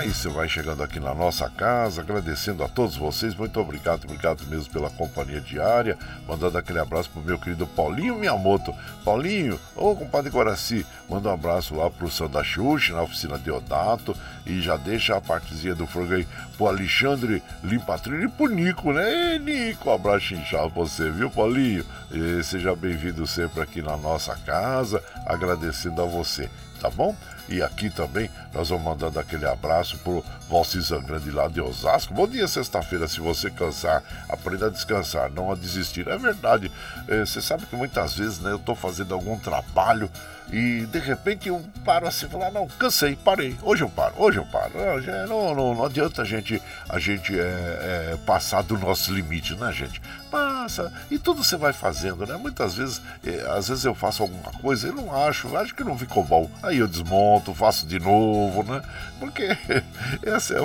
Você vai chegando aqui na nossa casa, agradecendo a todos vocês, muito obrigado, obrigado mesmo pela companhia diária, mandando aquele abraço pro meu querido Paulinho Miyamoto. Paulinho, ô compadre Guaraci, manda um abraço lá pro Sanda Xuxi, na oficina de Odato, e já deixa a partezinha do frango aí pro Alexandre Limpatrilho e pro Nico, né? Nico, um abraço inchado pra você, viu, Paulinho? E seja bem-vindo sempre aqui na nossa casa, agradecendo a você, tá bom? E aqui também nós vamos mandando aquele abraço pro Valci Zangrande lá de Osasco. Bom dia, sexta-feira. Se você cansar, aprenda a descansar, não a desistir. É verdade. É, você sabe que muitas vezes né, eu estou fazendo algum trabalho e de repente eu paro assim e falo, ah, não, cansei, parei. Hoje eu paro, hoje eu paro. Não, não, não, não adianta a gente, a gente é, é, passar do nosso limite, né, gente? Passa. E tudo você vai fazendo, né? Muitas vezes, é, às vezes eu faço alguma coisa e não acho, acho que não ficou bom. Aí eu desmonto, faço de novo, né? Porque esse é,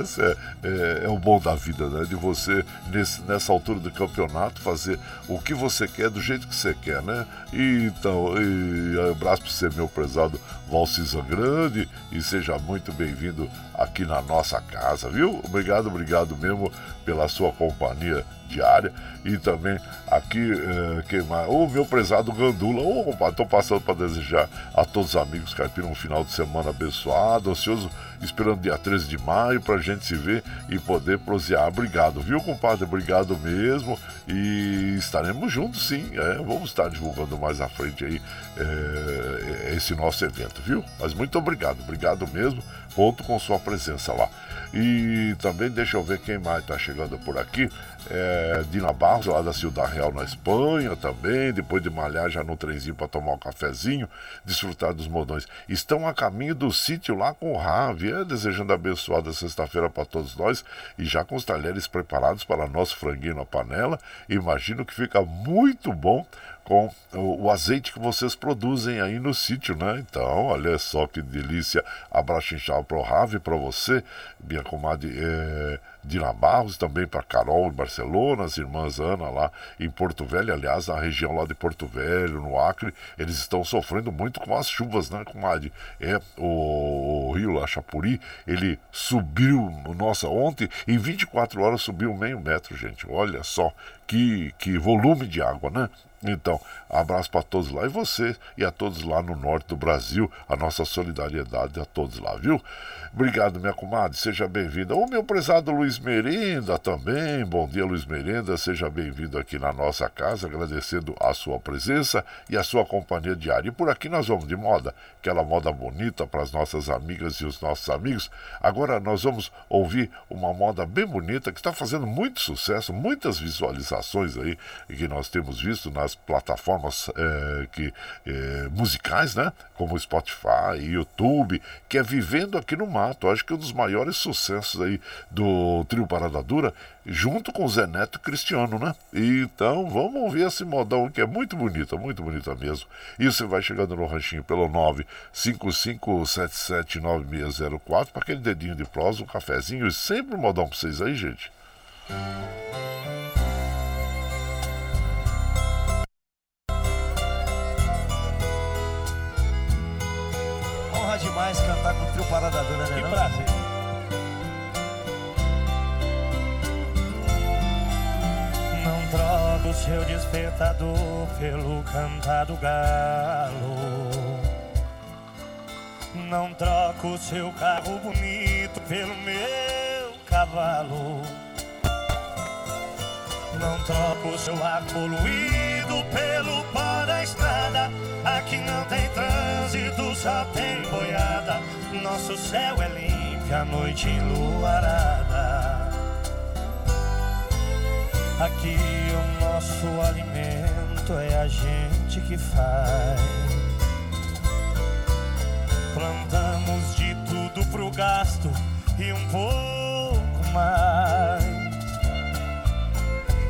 esse é, é, é, o bom da vida, né? De você, nesse, nessa altura do campeonato, fazer o que você quer do jeito que você quer, né? E, então, e, abraço para você, meu prezado Valcisa Grande, e seja muito bem-vindo aqui na nossa casa, viu? Obrigado, obrigado mesmo pela sua companhia diária e também aqui, eh, quem mais? O meu prezado Gandula, ô oh, tô passando para desejar a todos os amigos caipiras um final de semana abençoado, ansioso, esperando dia 13 de maio pra gente se ver e poder prosear. Obrigado, viu, compadre? Obrigado mesmo e estaremos juntos sim, é, vamos estar divulgando mais à frente aí é, esse nosso evento, viu? Mas muito obrigado, obrigado mesmo, conto com sua presença lá. E também deixa eu ver quem mais está chegando por aqui. É, Barros, lá da Ciudad Real, na Espanha, também. Depois de malhar já no trenzinho para tomar um cafezinho, desfrutar dos modões. Estão a caminho do sítio lá com o Ravi, é, desejando abençoada sexta-feira para todos nós. E já com os talheres preparados para nosso franguinho na panela. Imagino que fica muito bom com o, o, azeite que vocês produzem aí no sítio, né? Então, olha só que delícia. Abraço inchado para o Rave, para você, minha comadre é, Dina Barros, também para Carol em Barcelona, as irmãs Ana lá em Porto Velho, aliás, na região lá de Porto Velho, no Acre, eles estão sofrendo muito com as chuvas, né, comadre? É, o, o rio lá, Chapuri, ele subiu, nossa, ontem, em 24 horas subiu meio metro, gente. Olha só que, que volume de água, né? Então, abraço para todos lá e você e a todos lá no norte do Brasil, a nossa solidariedade a todos lá, viu? Obrigado, minha comadre, seja bem-vinda. O meu prezado Luiz Merenda também, bom dia, Luiz Merenda, seja bem-vindo aqui na nossa casa, agradecendo a sua presença e a sua companhia diária. E por aqui nós vamos de moda, aquela moda bonita para as nossas amigas e os nossos amigos. Agora nós vamos ouvir uma moda bem bonita que está fazendo muito sucesso, muitas visualizações aí que nós temos visto nas plataformas é, que, é, musicais, né? Como Spotify, YouTube, que é Vivendo Aqui no Mato. Acho que é um dos maiores sucessos aí do trio Parada Dura, junto com Zé Neto Cristiano, né? Então vamos ouvir esse modão que é muito bonita, muito bonita mesmo. E você vai chegando no ranchinho pelo 955779604 para aquele dedinho de prosa, um cafezinho e sempre um modão para vocês aí, gente.
Honra demais cantar com o trio Parada Dura, né?
Que prazer. Não troca o seu despertador pelo cantar do galo. Não troca o seu carro bonito pelo meu cavalo. Não troca o seu ar poluído pelo pó da estrada. Aqui não tem trânsito, só tem boiada. Nosso céu é limpo, a noite enluarada. Aqui o nosso alimento é a gente que faz. Plantamos de tudo pro gasto e um pouco mais.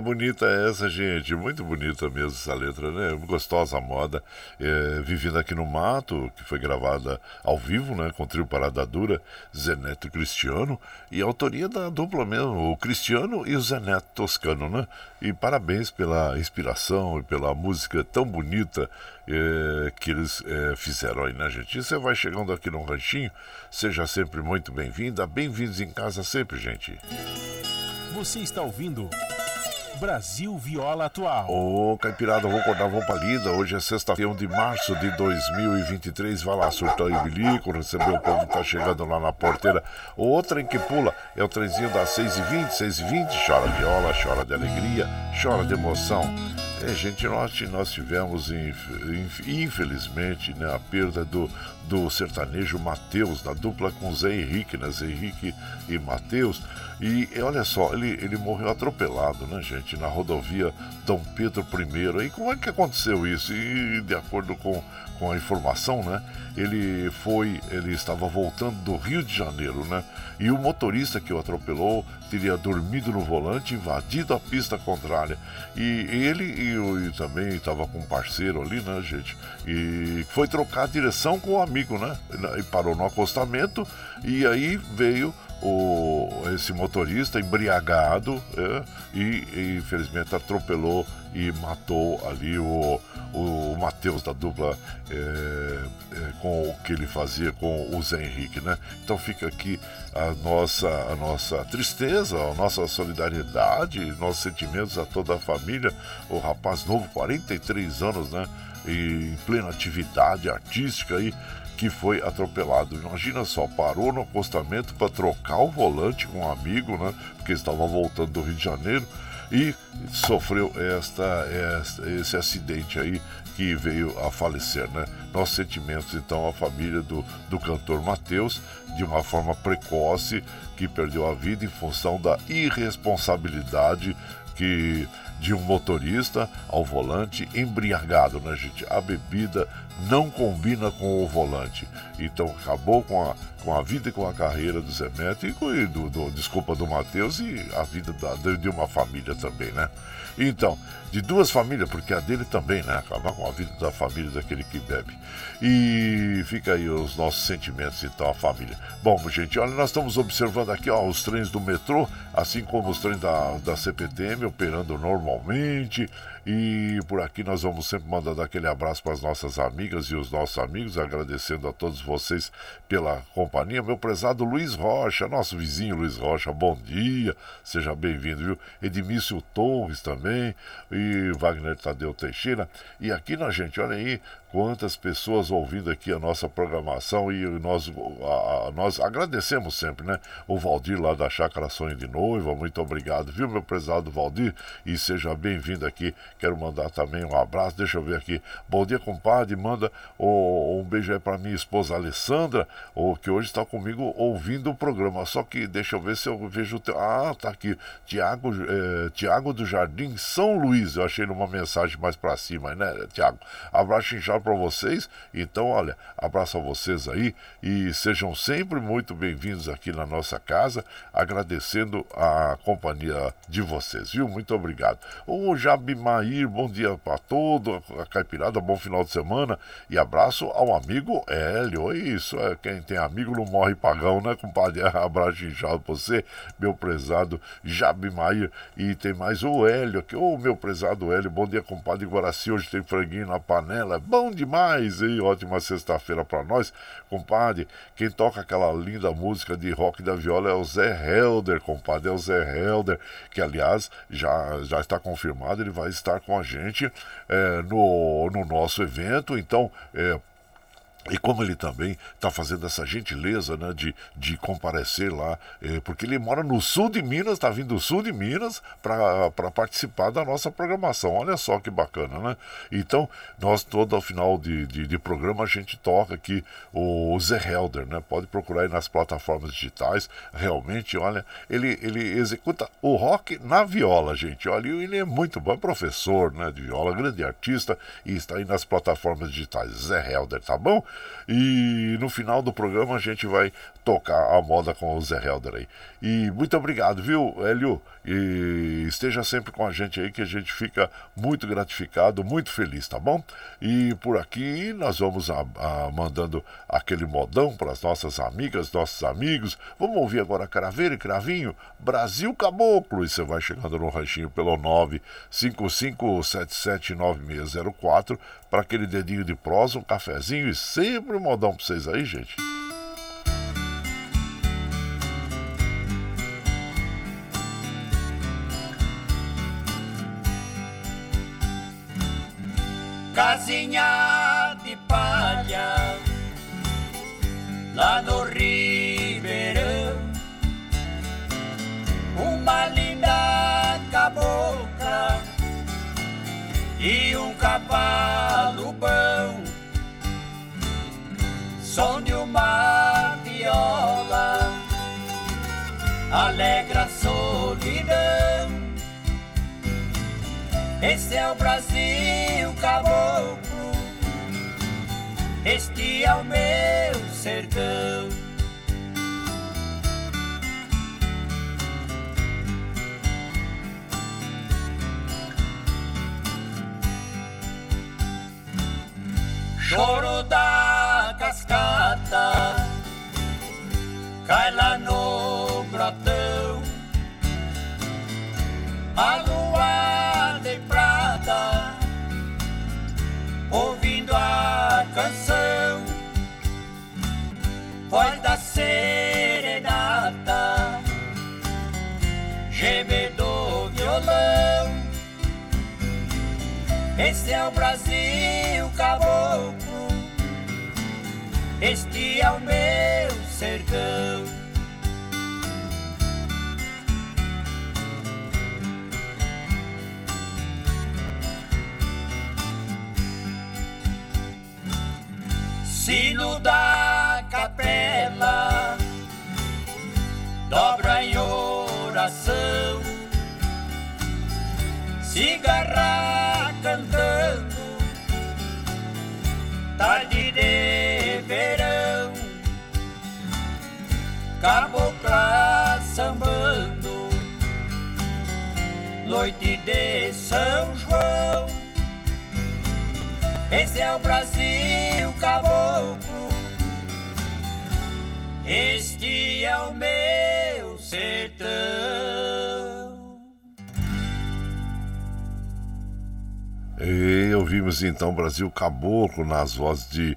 Bonita é essa, gente. Muito bonita mesmo essa letra, né? Gostosa a moda. É, Vivendo aqui no Mato, que foi gravada ao vivo, né? Com o trio Parada Dura, Zé Neto e Cristiano. E a autoria da dupla mesmo, o Cristiano e o Zé Neto Toscano, né? E parabéns pela inspiração e pela música tão bonita é, que eles é, fizeram aí, né, gente? E você vai chegando aqui no Ranchinho, seja sempre muito bem-vinda. Bem-vindos em casa sempre, gente.
Você está ouvindo Brasil Viola Atual.
Ô, Caipirada, vou acordar, vou pra lida. Hoje é sexta-feira, 1 de março de 2023. Vai lá, surtar e bilico, receber o povo que tá chegando lá na porteira. O outro em que pula é o trenzinho das 6h20, 6h20. Chora viola, chora de alegria, chora de emoção. É, gente, nós, nós tivemos, infelizmente, né, a perda do, do sertanejo Mateus, da dupla com Zé Henrique, né? Zé Henrique e Mateus. E olha só, ele, ele morreu atropelado, né, gente, na rodovia Dom Pedro I. E como é que aconteceu isso? E de acordo com, com a informação, né, ele foi, ele estava voltando do Rio de Janeiro, né? E o motorista que o atropelou teria dormido no volante, invadido a pista contrária. E ele e, e também estava com um parceiro ali, né, gente? E foi trocar a direção com o amigo, né? E parou no acostamento e aí veio o, esse motorista embriagado é, e, infelizmente atropelou e matou ali o, o, o Matheus da dupla é, é, com o que ele fazia com o Zé Henrique, né? Então fica aqui a nossa, a nossa tristeza, a nossa solidariedade, nossos sentimentos a toda a família. O rapaz novo, 43 anos, né? E em plena atividade artística aí que foi atropelado. Imagina só, parou no acostamento para trocar o volante com um amigo, né? Porque estava voltando do Rio de Janeiro e sofreu esta, esta, esse acidente aí que veio a falecer, né? Nossos sentimentos então à família do, do cantor Matheus, de uma forma precoce, que perdeu a vida em função da irresponsabilidade que de um motorista ao volante embriagado, né, gente? A bebida não combina com o volante. Então acabou com a, com a vida e com a carreira do Neto e do, do, desculpa, do Matheus e a vida da, de uma família também, né? Então, de duas famílias, porque a dele também, né? Acabar com a vida da família daquele que bebe. E fica aí os nossos sentimentos, então, a família. Bom, gente, olha, nós estamos observando aqui ó, os trens do metrô, assim como os trens da, da CPTM operando normalmente. E por aqui nós vamos sempre mandando aquele abraço para as nossas amigas e os nossos amigos, agradecendo a todos vocês pela companhia. Meu prezado Luiz Rocha, nosso vizinho Luiz Rocha, bom dia, seja bem-vindo, viu? Edmício Torres também, Wagner Tadeu Teixeira. E aqui na gente, olha aí, quantas pessoas ouvindo aqui a nossa programação e nós, a, a, nós agradecemos sempre, né? O Valdir lá da Chácara Sonho de Noiva, muito obrigado, viu, meu prezado Valdir? E seja bem-vindo aqui. Quero mandar também um abraço, deixa eu ver aqui. Bom dia, compadre. Manda oh, um beijo aí para minha esposa Alessandra, oh, que hoje está comigo ouvindo o programa. Só que deixa eu ver se eu vejo o teu. Ah, tá aqui. Tiago, eh, Tiago do Jardim São Luís. Eu achei numa mensagem mais para cima, né, Tiago? Abraço inchado para vocês. Então, olha, abraço a vocês aí e sejam sempre muito bem-vindos aqui na nossa casa, agradecendo a companhia de vocês, viu? Muito obrigado. O Jabimair, bom dia para todo, a Caipirada, bom final de semana e abraço ao amigo Hélio. Isso, é quem tem amigo não morre pagão, né, compadre? Abraço inchado pra você, meu prezado Jabimair. E tem mais o Hélio aqui, ô meu prezado Hélio, bom dia, compadre Guaraci. Hoje tem franguinho na panela, bom demais, hein? Ótima sexta-feira para nós, compadre. Quem toca aquela linda música de rock da viola é o Zé Helder, compadre. É o Zé Helder, que aliás já, já está confirmado, ele vai estar com a gente é, no, no nosso evento. Então, é, e como ele também está fazendo essa gentileza né, de, de comparecer lá, eh, porque ele mora no sul de Minas, está vindo do sul de Minas para participar da nossa programação. Olha só que bacana, né? Então, nós todo ao final de, de, de programa a gente toca aqui o Zé Helder, né? Pode procurar aí nas plataformas digitais. Realmente, olha, ele, ele executa o rock na viola, gente. Olha, ele é muito bom, é professor né, de viola, grande artista e está aí nas plataformas digitais. Zé Helder, tá bom? E no final do programa a gente vai tocar a moda com o Zé Helder aí. E muito obrigado, viu, Hélio? E esteja sempre com a gente aí que a gente fica muito gratificado, muito feliz, tá bom? E por aqui nós vamos a, a, mandando aquele modão para as nossas amigas, nossos amigos. Vamos ouvir agora Craveira e Cravinho, Brasil Caboclo. E você vai chegando no ranchinho pelo 955779604 para aquele dedinho de prosa, um cafezinho e sempre um modão para vocês aí, gente.
Casinha de palha lá no Ribeirão, uma linda cabocla
cavalo bom, som de uma viola, alegra a solidão. Esse é o Brasil caboclo, este é o meu sertão. choro da cascata cai lá no grotão. A este é o meu sertão. Sino da capela dobra em oração, cigarra cantando, tarde de verão, cabocla sambando, noite de São João. Esse é o Brasil caboclo, este é o meu sertão.
E ouvimos então Brasil Caboclo nas vozes de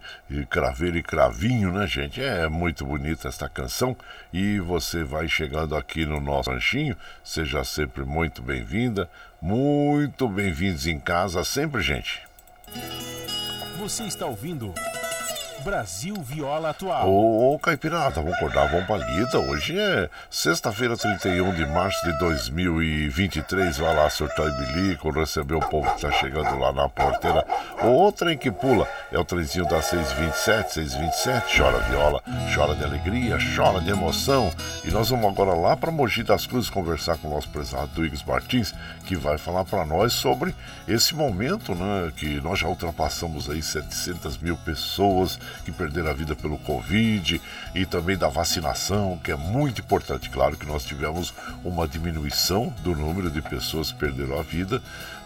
Craveiro e Cravinho, né, gente? É muito bonita esta canção e você vai chegando aqui no nosso ranchinho, seja sempre muito bem-vinda, muito bem-vindos em casa sempre, gente.
Você está ouvindo Brasil Viola Atual.
Ô, ô Caipirada, vamos acordar, vamos pra lida. Hoje é sexta-feira, 31 de março de 2023. Vai lá, surtar e bilico, receber o povo que tá chegando lá na porteira. O trem que pula é o trenzinho da 627, 627. Chora viola, chora de alegria, chora de emoção. E nós vamos agora lá para Mogi das Cruzes conversar com o nosso prezado Duígues Martins, que vai falar para nós sobre esse momento, né, que nós já ultrapassamos aí 700 mil pessoas que perderam a vida pelo Covid e também da vacinação, que é muito importante. Claro que nós tivemos uma diminuição do número de pessoas que perderam a vida,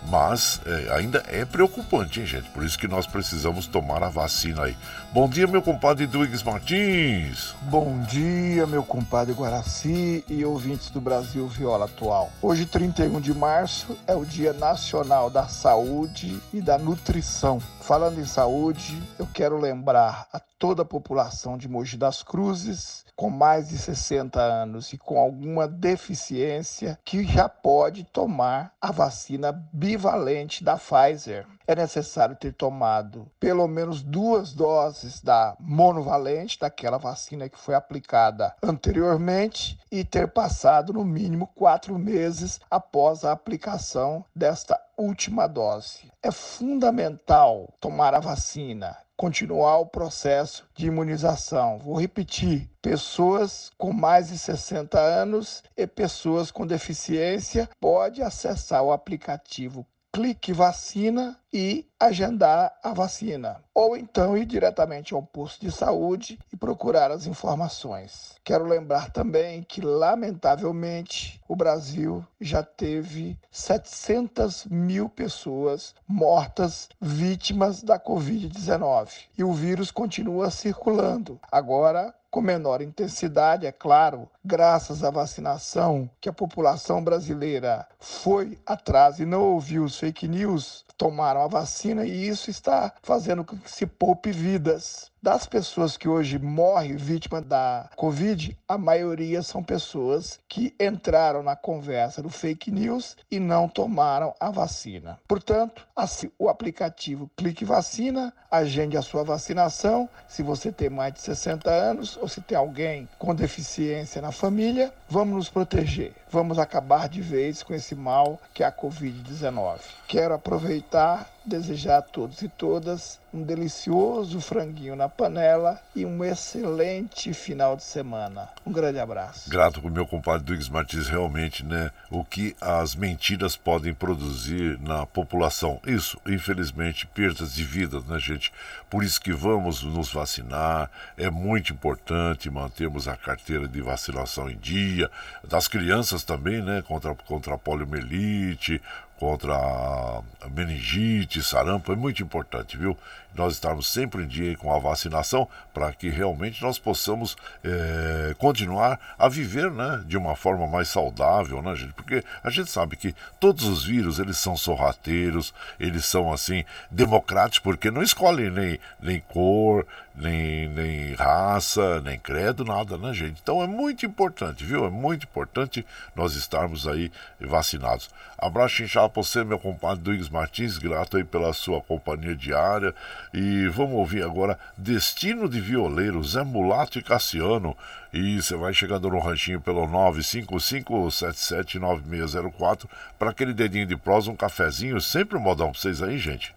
mas é, ainda é preocupante, hein, gente? Por isso que nós precisamos tomar a vacina aí. Bom dia, meu compadre Duígues Martins.
Bom dia, meu compadre Guaraci e ouvintes do Brasil Viola Atual. Hoje, 31 de março, é o Dia Nacional da Saúde e da Nutrição. Falando em saúde, eu quero lembrar a toda a população de Mogi das Cruzes com mais de 60 anos e com alguma deficiência que já pode tomar a vacina bivalente da Pfizer. É necessário ter tomado pelo menos duas doses da monovalente, daquela vacina que foi aplicada anteriormente, e ter passado no mínimo quatro meses após a aplicação desta última dose. É fundamental tomar a vacina continuar o processo de imunização. Vou repetir: pessoas com mais de 60 anos e pessoas com deficiência podem acessar o aplicativo clique vacina e agendar a vacina. Ou então ir diretamente ao posto de saúde e procurar as informações. Quero lembrar também que, lamentavelmente, o Brasil já teve 700 mil pessoas mortas vítimas da Covid-19 e o vírus continua circulando. Agora, com menor intensidade, é claro, graças à vacinação que a população brasileira foi atrás. E não ouviu os fake news, tomaram a vacina e isso está fazendo com que se poupe vidas. Das pessoas que hoje morrem vítimas da Covid, a maioria são pessoas que entraram na conversa do fake news e não tomaram a vacina. Portanto, assim, o aplicativo Clique Vacina, agende a sua vacinação. Se você tem mais de 60 anos ou se tem alguém com deficiência na família, vamos nos proteger. Vamos acabar de vez com esse mal que é a Covid-19. Quero aproveitar aproveitar, desejar a todos e todas um delicioso franguinho na panela e um excelente final de semana. Um grande abraço.
Grato com o meu compadre Duígues Martins, realmente, né? O que as mentiras podem produzir na população. Isso, infelizmente, perdas de vidas, né, gente? Por isso que vamos nos vacinar. É muito importante mantermos a carteira de vacinação em dia. Das crianças também, né? Contra, contra a poliomielite, contra a meningite, sarampo, é muito importante, viu? Nós estarmos sempre em dia com a vacinação para que realmente nós possamos é, continuar a viver, né, de uma forma mais saudável, né, gente? Porque a gente sabe que todos os vírus, eles são sorrateiros, eles são, assim, democráticos, porque não escolhem nem, nem cor, nem, nem raça, nem credo, nada, né, gente? Então é muito importante, viu? É muito importante nós estarmos aí vacinados. Abraço inchado para você, meu compadre Duígues Martins, grato aí pela sua companhia diária. E vamos ouvir agora Destino de Violeiro, Zé Mulato e Cassiano. E você vai chegando no ranchinho pelo 955779604 para aquele dedinho de prosa, um cafezinho, sempre um modão para vocês aí, gente.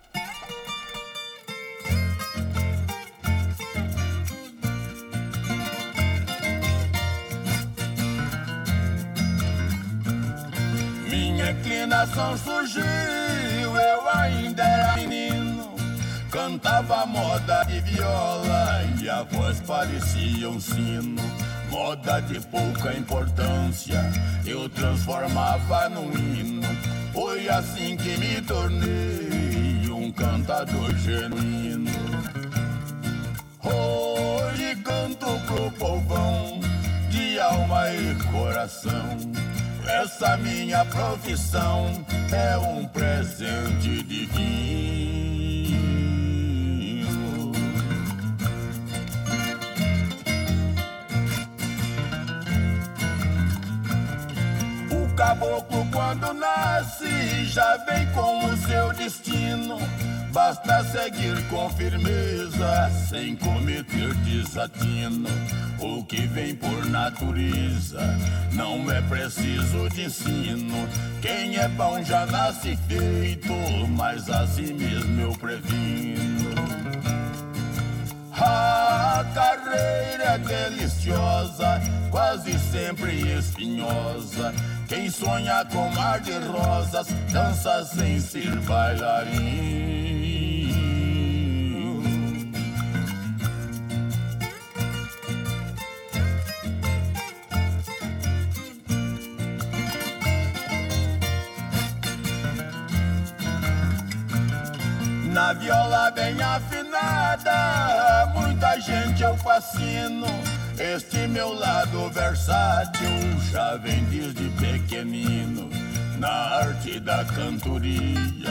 inclinação surgiu, eu ainda era. Cantava moda de viola e a voz parecia um sino. Moda de pouca importância, eu transformava num hino. Foi assim que me tornei um cantador genuíno. Hoje canto pro povão de alma e coração essa minha profissão é um presente divino. Caboclo, quando nasce, já vem com o seu destino. Basta seguir com firmeza, sem cometer desatino. O que vem por natureza não é preciso de ensino. Quem é bom já nasce feito, mas assim mesmo eu previno. A carreira é deliciosa, quase sempre espinhosa. Quem sonha com mar de rosas, dança sem ser bailarino. Na viola bem afinada, muita gente eu fascino. Este meu lado versátil já vem desde pequenino. Na arte da cantoria,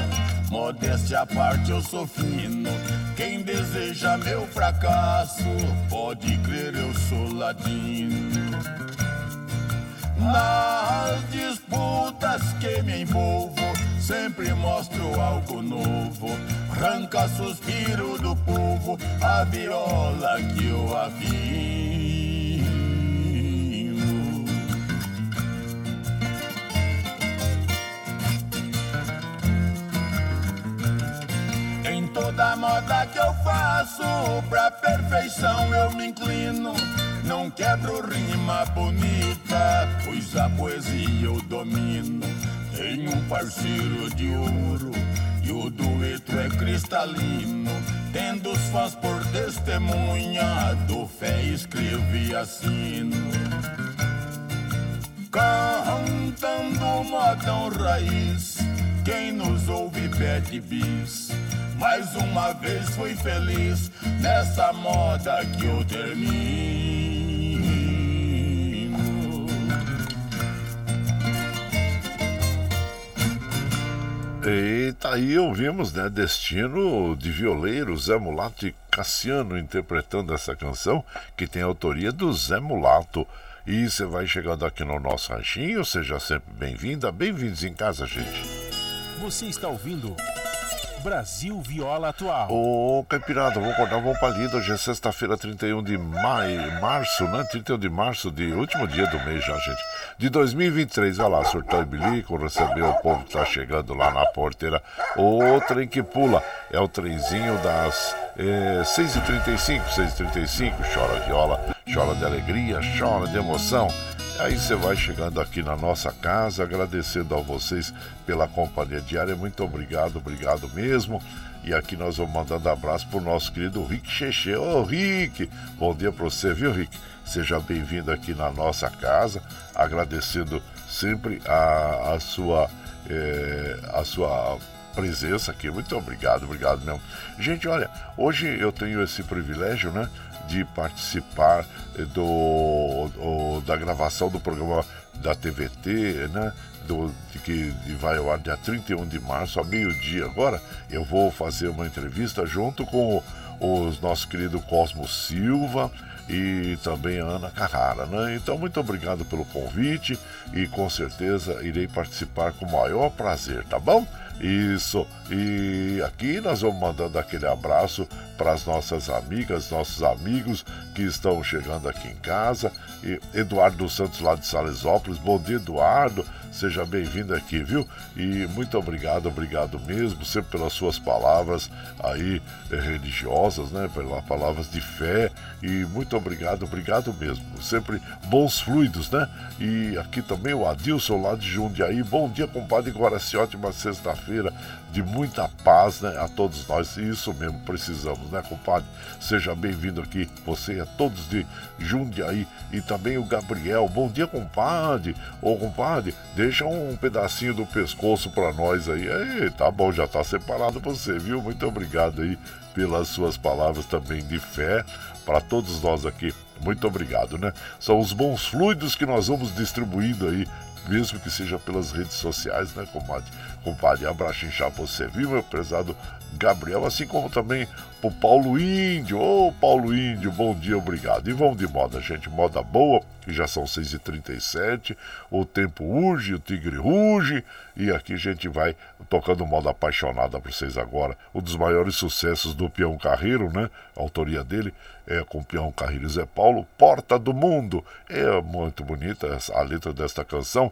modéstia à parte eu sou fino. Quem deseja meu fracasso, pode crer eu sou ladino. Nas disputas que me envolvo, sempre mostro algo novo. Arranca suspiro do povo, a viola que eu afino. Toda moda que eu faço, pra perfeição eu me inclino. Não quebro rima bonita, pois a poesia eu domino. Tenho um parceiro de ouro e o dueto é cristalino. Tendo os fãs por testemunha, do fé escrevo e assino. Cantando modão raiz, quem nos ouve pede bis. Mais uma vez fui feliz nessa moda que eu termino.
E tá aí ouvimos, né? Destino de Violeiro, Zé Mulato e Cassiano interpretando essa canção que tem a autoria do Zé Mulato. E você vai chegando aqui no nosso ranchinho, seja sempre bem-vinda, bem-vindos em casa, gente.
Você está ouvindo Brasil Viola Atual.
Ô, Caipirada, vamos acordar, vamos pra lida. Hoje é sexta-feira, 31 de maio, março, né? 31 de março, de último dia do mês já, gente. De 2023, vai lá, surtou e bilico, recebeu o povo que tá chegando lá na porteira. O trem que pula é o trenzinho das é, 6h35, 6h35, chora viola, chora de alegria, chora de emoção. Aí você vai chegando aqui na nossa casa, agradecendo a vocês pela companhia diária. Muito obrigado, obrigado mesmo. E aqui nós vamos mandando abraço pro nosso querido Rick Cheche. Ô Rick, bom dia para você, viu Rick? Seja bem-vindo aqui na nossa casa, agradecendo sempre a, a sua é, a sua presença aqui. Muito obrigado, obrigado mesmo. Gente, olha, hoje eu tenho esse privilégio, né? De participar eh, do, do, da gravação do programa da TVT, né? Do, de que vai ao ar dia 31 de março, a meio-dia agora. Eu vou fazer uma entrevista junto com o, nosso querido Cosmo Silva e também a Ana Carrara, né? Então, muito obrigado pelo convite e com certeza irei participar com o maior prazer, tá bom? Isso. E aqui nós vamos mandando aquele abraço para as nossas amigas, nossos amigos que estão chegando aqui em casa. E Eduardo Santos lá de Salesópolis. Bom dia, Eduardo. Seja bem-vindo aqui, viu? E muito obrigado, obrigado mesmo, sempre pelas suas palavras aí eh, religiosas, né? Pelas palavras de fé. E muito obrigado, obrigado mesmo. Sempre bons fluidos, né? E aqui também o Adilson lá de Jundiaí. Bom dia, compadre Guaraci. Ótima sexta-feira de muita paz, né? A todos nós. E isso mesmo precisamos, né, compadre? Seja bem-vindo aqui, você a todos de Jundiaí. E também o Gabriel. Bom dia, compadre. Ô, compadre, deixa um pedacinho do pescoço para nós aí. Tá bom, já tá separado você, viu? Muito obrigado aí pelas suas palavras também de fé para todos nós aqui. Muito obrigado, né? São os bons fluidos que nós vamos distribuindo aí mesmo que seja pelas redes sociais, né, compadre? Compadre, abraço inchar você, viu, meu prezado Gabriel, assim como também o Paulo Índio. Ô, oh, Paulo Índio, bom dia, obrigado. E vamos de moda, gente, moda boa, que já são 6h37, o tempo urge, o tigre ruge, e aqui a gente vai tocando moda apaixonada para vocês agora. Um dos maiores sucessos do Peão Carreiro, né? A autoria dele é com o Peão Carreiro Zé Paulo, Porta do Mundo. É muito bonita a letra desta canção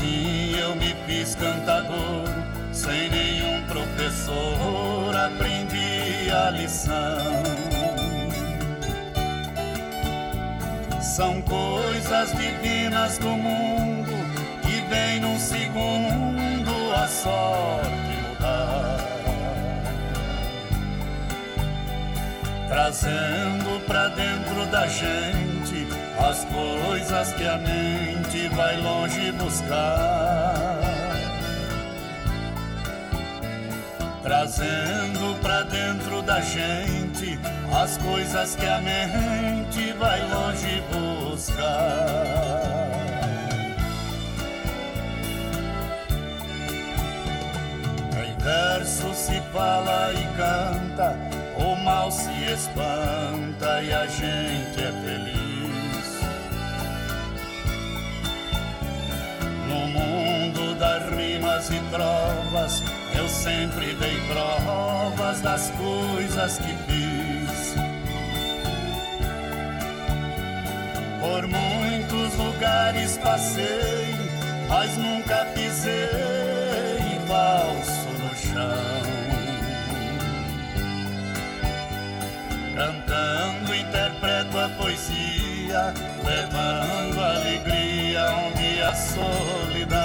Assim eu me fiz cantador, sem nenhum professor, aprendi a lição. São coisas divinas do mundo que vem num segundo a sorte mudar. trazendo pra dentro da gente as coisas que a mente vai longe buscar. Trazendo pra dentro da gente as coisas que a mente vai longe buscar. Em verso se fala e canta o mal se espanta e a gente é feliz. No mundo das rimas e trovas, eu sempre dei provas das coisas que fiz. Por muitos lugares passei, mas nunca pisei falso no chão. Cantando interpreto a poesia, levando a solidão.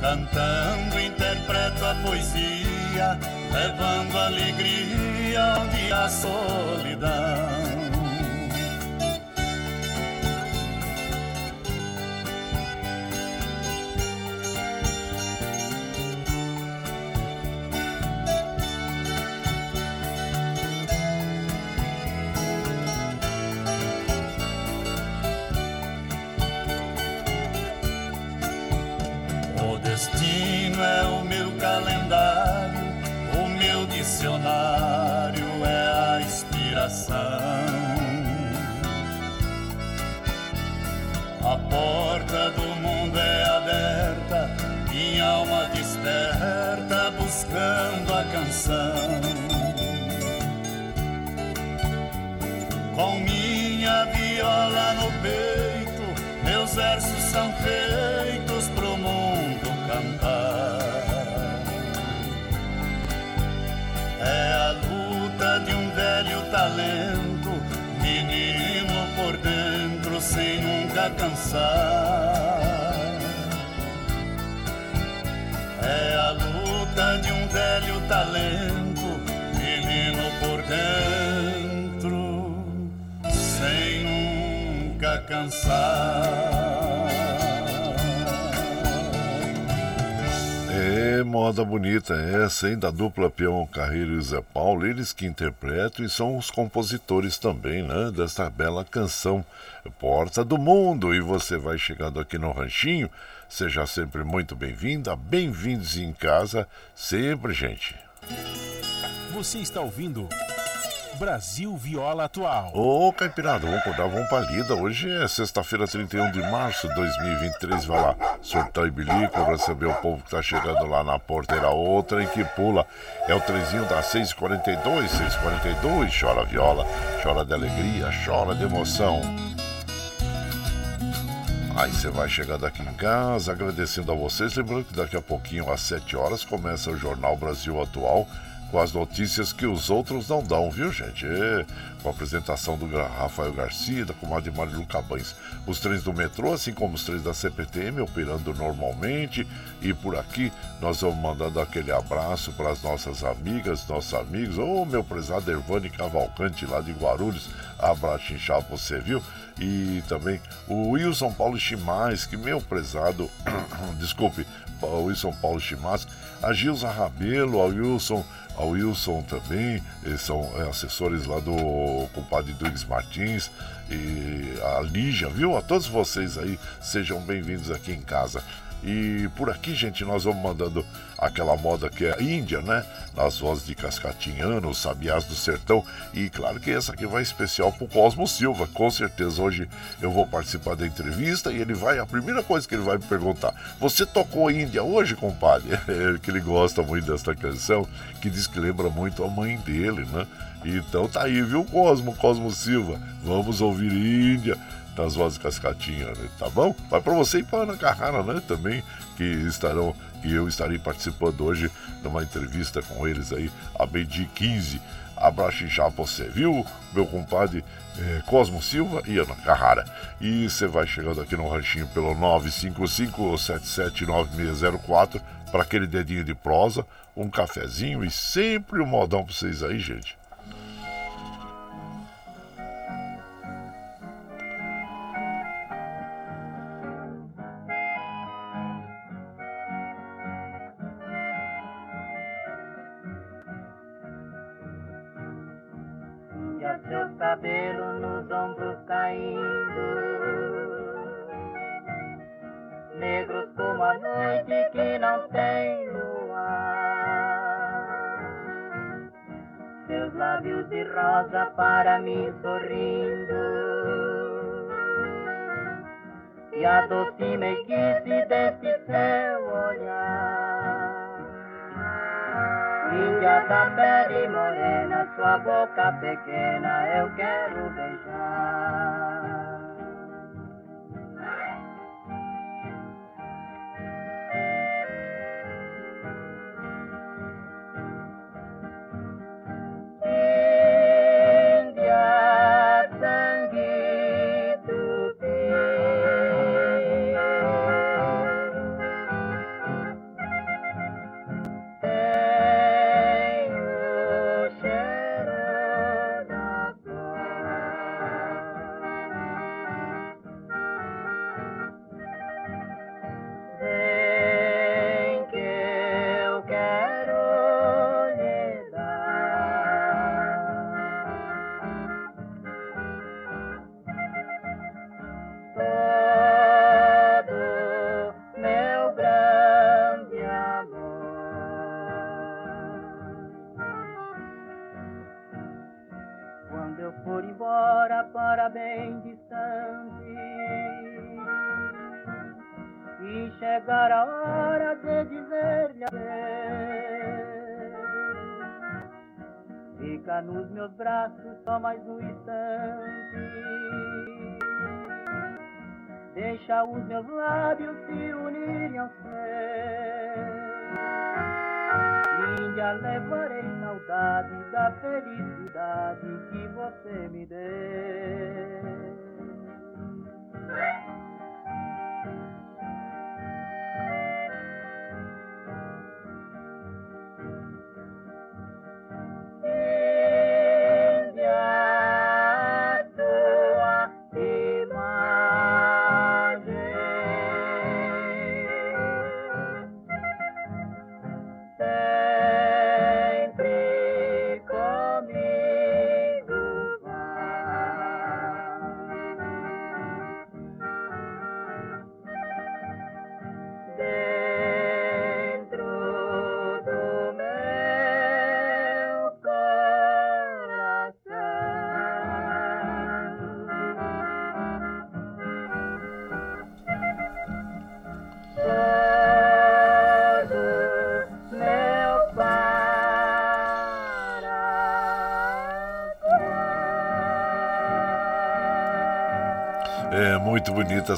Cantando interpreto a poesia, levando alegria onde há solidão.
Moda bonita essa, hein? Da dupla Peão Carreiro e Zé Paulo, eles que interpretam e são os compositores também, né? Desta bela canção Porta do Mundo. E você vai chegando aqui no Ranchinho, seja sempre muito bem-vinda, bem-vindos em casa, sempre, gente.
Você está ouvindo Brasil Viola Atual.
Ô, Caipirada, vamos acordar, vamos pra lida. Hoje é sexta-feira, 31 de março de 2023. Vai lá, sortar e bilico, receber o povo que tá chegando lá na porteira. Outra em que pula é o trezinho da 642, 642. Chora viola, chora de alegria, chora de emoção. Aí você vai chegando aqui em casa, agradecendo a vocês. Lembrando que daqui a pouquinho, às 7 horas, começa o Jornal Brasil Atual com as notícias que os outros não dão, viu, gente? É, com a apresentação do Rafael Garcia, da comadre Marilu Cabanes. Os trens do metrô, assim como os trens da CPTM, operando normalmente. E por aqui nós vamos mandando aquele abraço para as nossas amigas, nossos amigos. Oh, meu prezado Ervani Cavalcante, lá de Guarulhos. Abraço inchado você, viu? E também o Wilson Paulo Chimais, que meu prezado, desculpe, o Wilson Paulo Chimais, a Gilza Rabelo, ao Wilson ao Wilson também, eles são é, assessores lá do compadre Dunes Martins e a Lígia, viu? A todos vocês aí, sejam bem-vindos aqui em casa. E por aqui, gente, nós vamos mandando aquela moda que é Índia, né? Nas vozes de Cascatinhano, Sabiás do Sertão. E claro que essa aqui vai especial pro Cosmo Silva. Com certeza hoje eu vou participar da entrevista e ele vai. A primeira coisa que ele vai me perguntar: Você tocou Índia hoje, compadre? É, que ele gosta muito dessa canção, que diz que lembra muito a mãe dele, né? Então tá aí, viu, Cosmo, Cosmo Silva? Vamos ouvir Índia nas vozes Cascatinha, né? tá bom? Vai para você e para Ana Carrara, né? Também que estarão e eu estarei participando hoje de uma entrevista com eles aí a meio-dia 15. Abraço já você, viu? Meu compadre eh, Cosmo Silva e Ana Carrara. E você vai chegando aqui no ranchinho pelo 955-779604 para aquele dedinho de prosa, um cafezinho e sempre um modão para vocês aí, gente.
Rosa para mim sorrindo, e a doce meiguice desse seu olhar. Índia da pele morena, sua boca pequena eu quero beijar. Fica nos meus braços só mais um instante. Deixa os meus lábios se unirem ao céu. Índia, levarei saudade da felicidade que você me deu.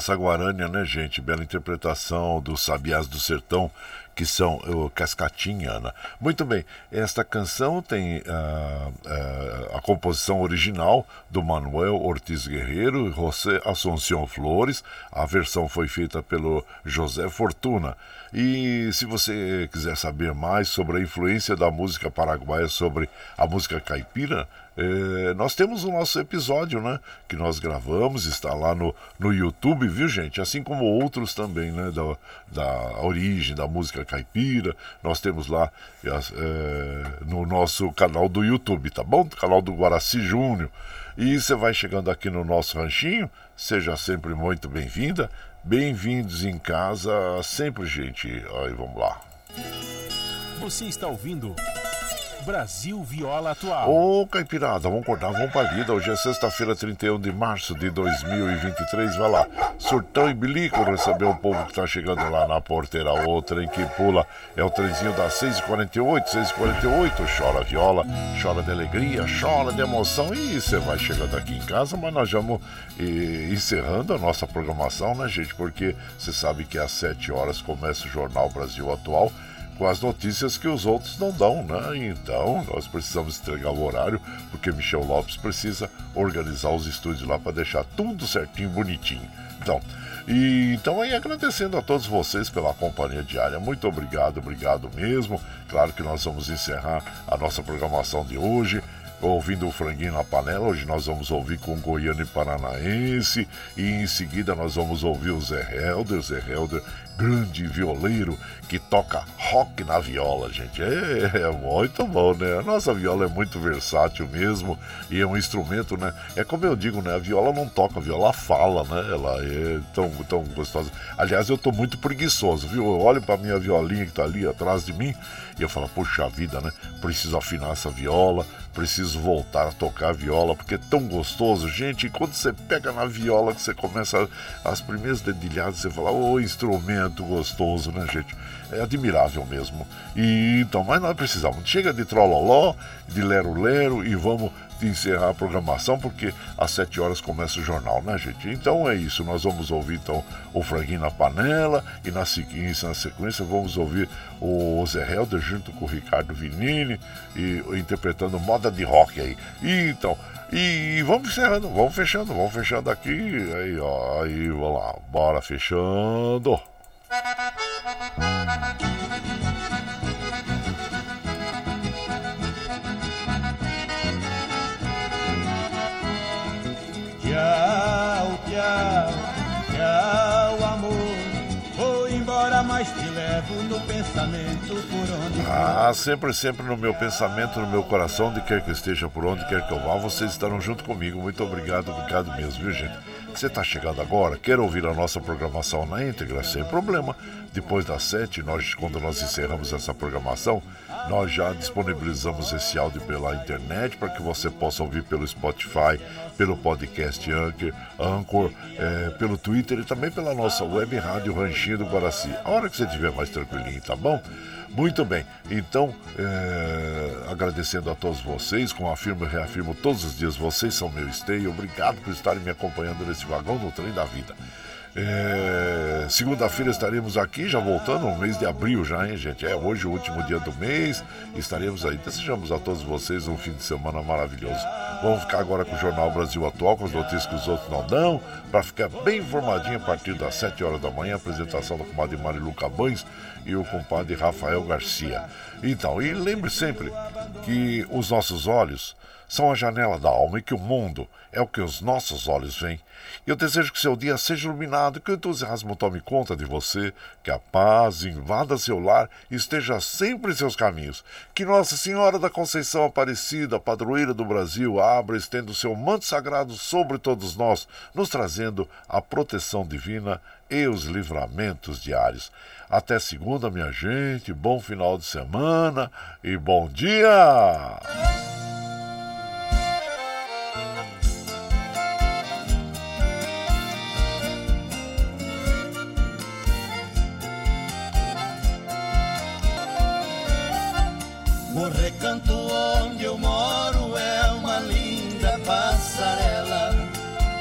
Essa Guarânia, né, gente? Bela interpretação dos Sabiás do Sertão, que são o Cascatinha, Ana. Muito bem, esta canção tem uh, uh, a composição original do Manuel Ortiz Guerreiro e José Assunção Flores. A versão foi feita pelo José Fortuna. E se você quiser saber mais sobre a influência da música paraguaia sobre a música caipira, é, nós temos o nosso episódio, né? Que nós gravamos, está lá no, no YouTube, viu, gente? Assim como outros também, né? Da, da origem da música caipira. Nós temos lá é, no nosso canal do YouTube, tá bom? Canal do Guaraci Júnior. E você vai chegando aqui no nosso ranchinho, seja sempre muito bem-vinda. Bem-vindos em casa, sempre, gente. Aí, vamos lá.
Você está ouvindo. Brasil Viola Atual.
Ô, Caipirada, vamos acordar, vamos pra lida. Hoje é sexta-feira, 31 de março de 2023. Vai lá, surtão e bilico, receber o povo que tá chegando lá na porteira. O trem que pula é o trenzinho das 6h48, 6h48. Chora viola, chora de alegria, chora de emoção. E você vai chegando aqui em casa, mas nós vamos e, encerrando a nossa programação, né, gente? Porque você sabe que às 7 horas começa o Jornal Brasil Atual com as notícias que os outros não dão, né? Então, nós precisamos entregar o horário, porque Michel Lopes precisa organizar os estúdios lá para deixar tudo certinho, bonitinho. Então, e então aí agradecendo a todos vocês pela companhia diária. Muito obrigado, obrigado mesmo. Claro que nós vamos encerrar a nossa programação de hoje ouvindo o franguinho na panela. Hoje nós vamos ouvir com Goiano e Paranaense. E em seguida nós vamos ouvir o Zé Helder. Zé Helder grande violeiro que toca rock na viola, gente. É, é, muito bom, né? A nossa viola é muito versátil mesmo e é um instrumento, né? É como eu digo, né? A viola não toca, a viola fala, né? Ela é tão, tão gostosa. Aliás, eu tô muito preguiçoso, viu? Eu olho pra minha violinha que tá ali atrás de mim e eu falo, puxa vida, né? Preciso afinar essa viola, preciso voltar a tocar viola, porque é tão gostoso, gente. Quando você pega na viola, que você começa as primeiras dedilhadas, você fala, ô oh, instrumento gostoso, né, gente? É admirável mesmo. E então, mas nós precisamos. Chega de trololó, de lero-lero e vamos encerrar a programação, porque às 7 horas começa o jornal, né, gente? Então é isso, nós vamos ouvir então o Franguinho na Panela e na sequência, na sequência vamos ouvir o Zé Helder junto com o Ricardo Vinini e interpretando moda de rock aí. E, então, e vamos encerrando, vamos fechando, vamos fechando aqui. Aí, ó, aí, vamos lá, bora fechando.
Tchau, amor. Vou embora
mas te levo no pensamento por onde
Ah, sempre, sempre no meu pensamento, no meu coração, onde quer que eu esteja, por onde quer que eu vá, vocês estarão junto comigo. Muito obrigado, obrigado mesmo, viu gente? Você está chegando agora, quer ouvir a nossa programação na íntegra, sem problema. Depois das sete, nós, quando nós encerramos essa programação, nós já disponibilizamos esse áudio pela internet para que você possa ouvir pelo Spotify, pelo podcast Anchor, Anchor é, pelo Twitter e também pela nossa web rádio Ranchinho do Guaraci. A hora que você estiver mais tranquilinho, tá bom? Muito bem, então é, agradecendo a todos vocês, como afirmo e reafirmo todos os dias, vocês são meu esteio, obrigado por estarem me acompanhando nesse vagão do trem da vida. É, Segunda-feira estaremos aqui, já voltando, no mês de abril já, hein, gente? É hoje o último dia do mês, estaremos aí. Desejamos a todos vocês um fim de semana maravilhoso. Vamos ficar agora com o Jornal Brasil Atual, com as notícias que os outros não dão, para ficar bem informadinho a partir das 7 horas da manhã, apresentação da comadre Marilu Cabães e o compadre Rafael Garcia. Então, e lembre sempre que os nossos olhos são a janela da alma e que o mundo é o que os nossos olhos veem. Eu desejo que seu dia seja iluminado, que o entusiasmo tome conta de você, que a paz invada seu lar e esteja sempre em seus caminhos. Que Nossa Senhora da Conceição Aparecida, padroeira do Brasil, abra e estenda o seu manto sagrado sobre todos nós, nos trazendo a proteção divina e os livramentos diários. Até segunda, minha gente. Bom final de semana e bom dia!
O recanto onde eu moro é uma linda passarela.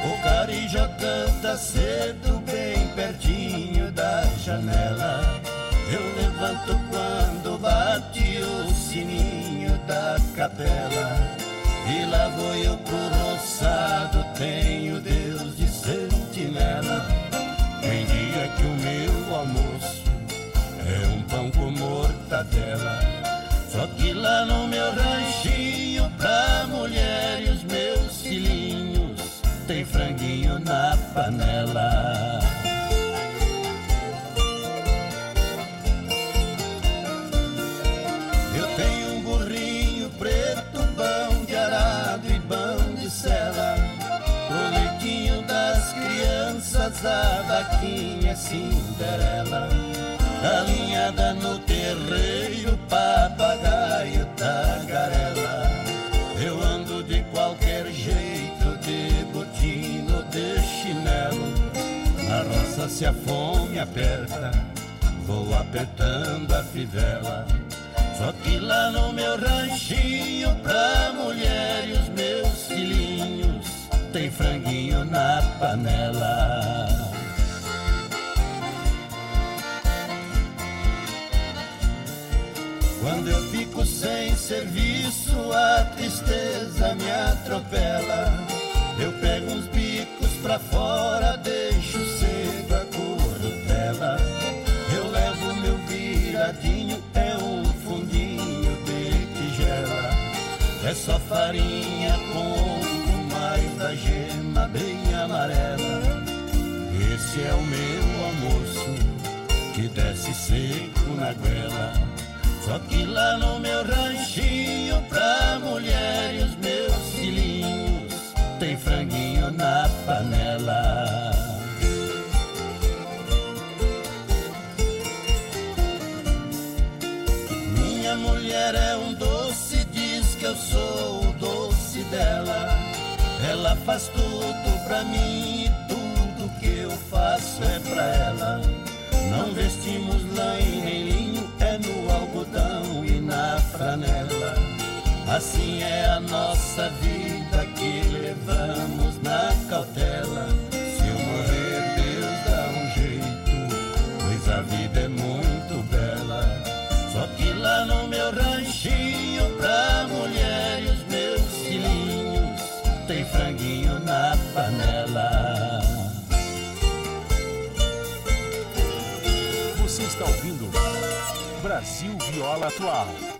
O carijó canta cedo, bem pertinho da janela. Eu levanto quando bate o sininho da capela. E lá vou eu pro roçado, tenho Deus de sentinela. Tem dia que o meu almoço é um pão com mortadela. Lá no meu ranchinho, pra mulher e os meus filhinhos, tem franguinho na panela. Eu tenho um burrinho preto, bom de arado e bom de sela. O leitinho das crianças, a vaquinha Cinderela. Alinhada no terreiro, papagaio, tagarela. Eu ando de qualquer jeito, de botino, de chinelo. Na roça se a fome aperta, vou apertando a fivela. Só que lá no meu ranchinho, pra mulher e os meus filhinhos, tem franguinho na panela. Quando eu fico sem serviço, a tristeza me atropela. Eu pego uns bicos pra fora, deixo cedo a corrupela. Eu levo meu viradinho, é um fundinho de tigela. É só farinha com mais da gema bem amarela. Esse é o meu almoço que desce seco na goela. Só que lá no meu ranchinho, pra mulher e os meus filhinhos, tem franguinho na panela. Minha mulher é um doce, diz que eu sou o doce dela. Ela faz tudo pra mim e tudo que eu faço é pra ela. Não vestimos lã e nem franela. Assim é a nossa vida que levamos na cautela. Se eu morrer, Deus dá um jeito, pois a vida é muito bela. Só que lá no meu ranchinho, pra mulher e os meus filhinhos, tem franguinho na panela.
Você está ouvindo Brasil Viola Atual.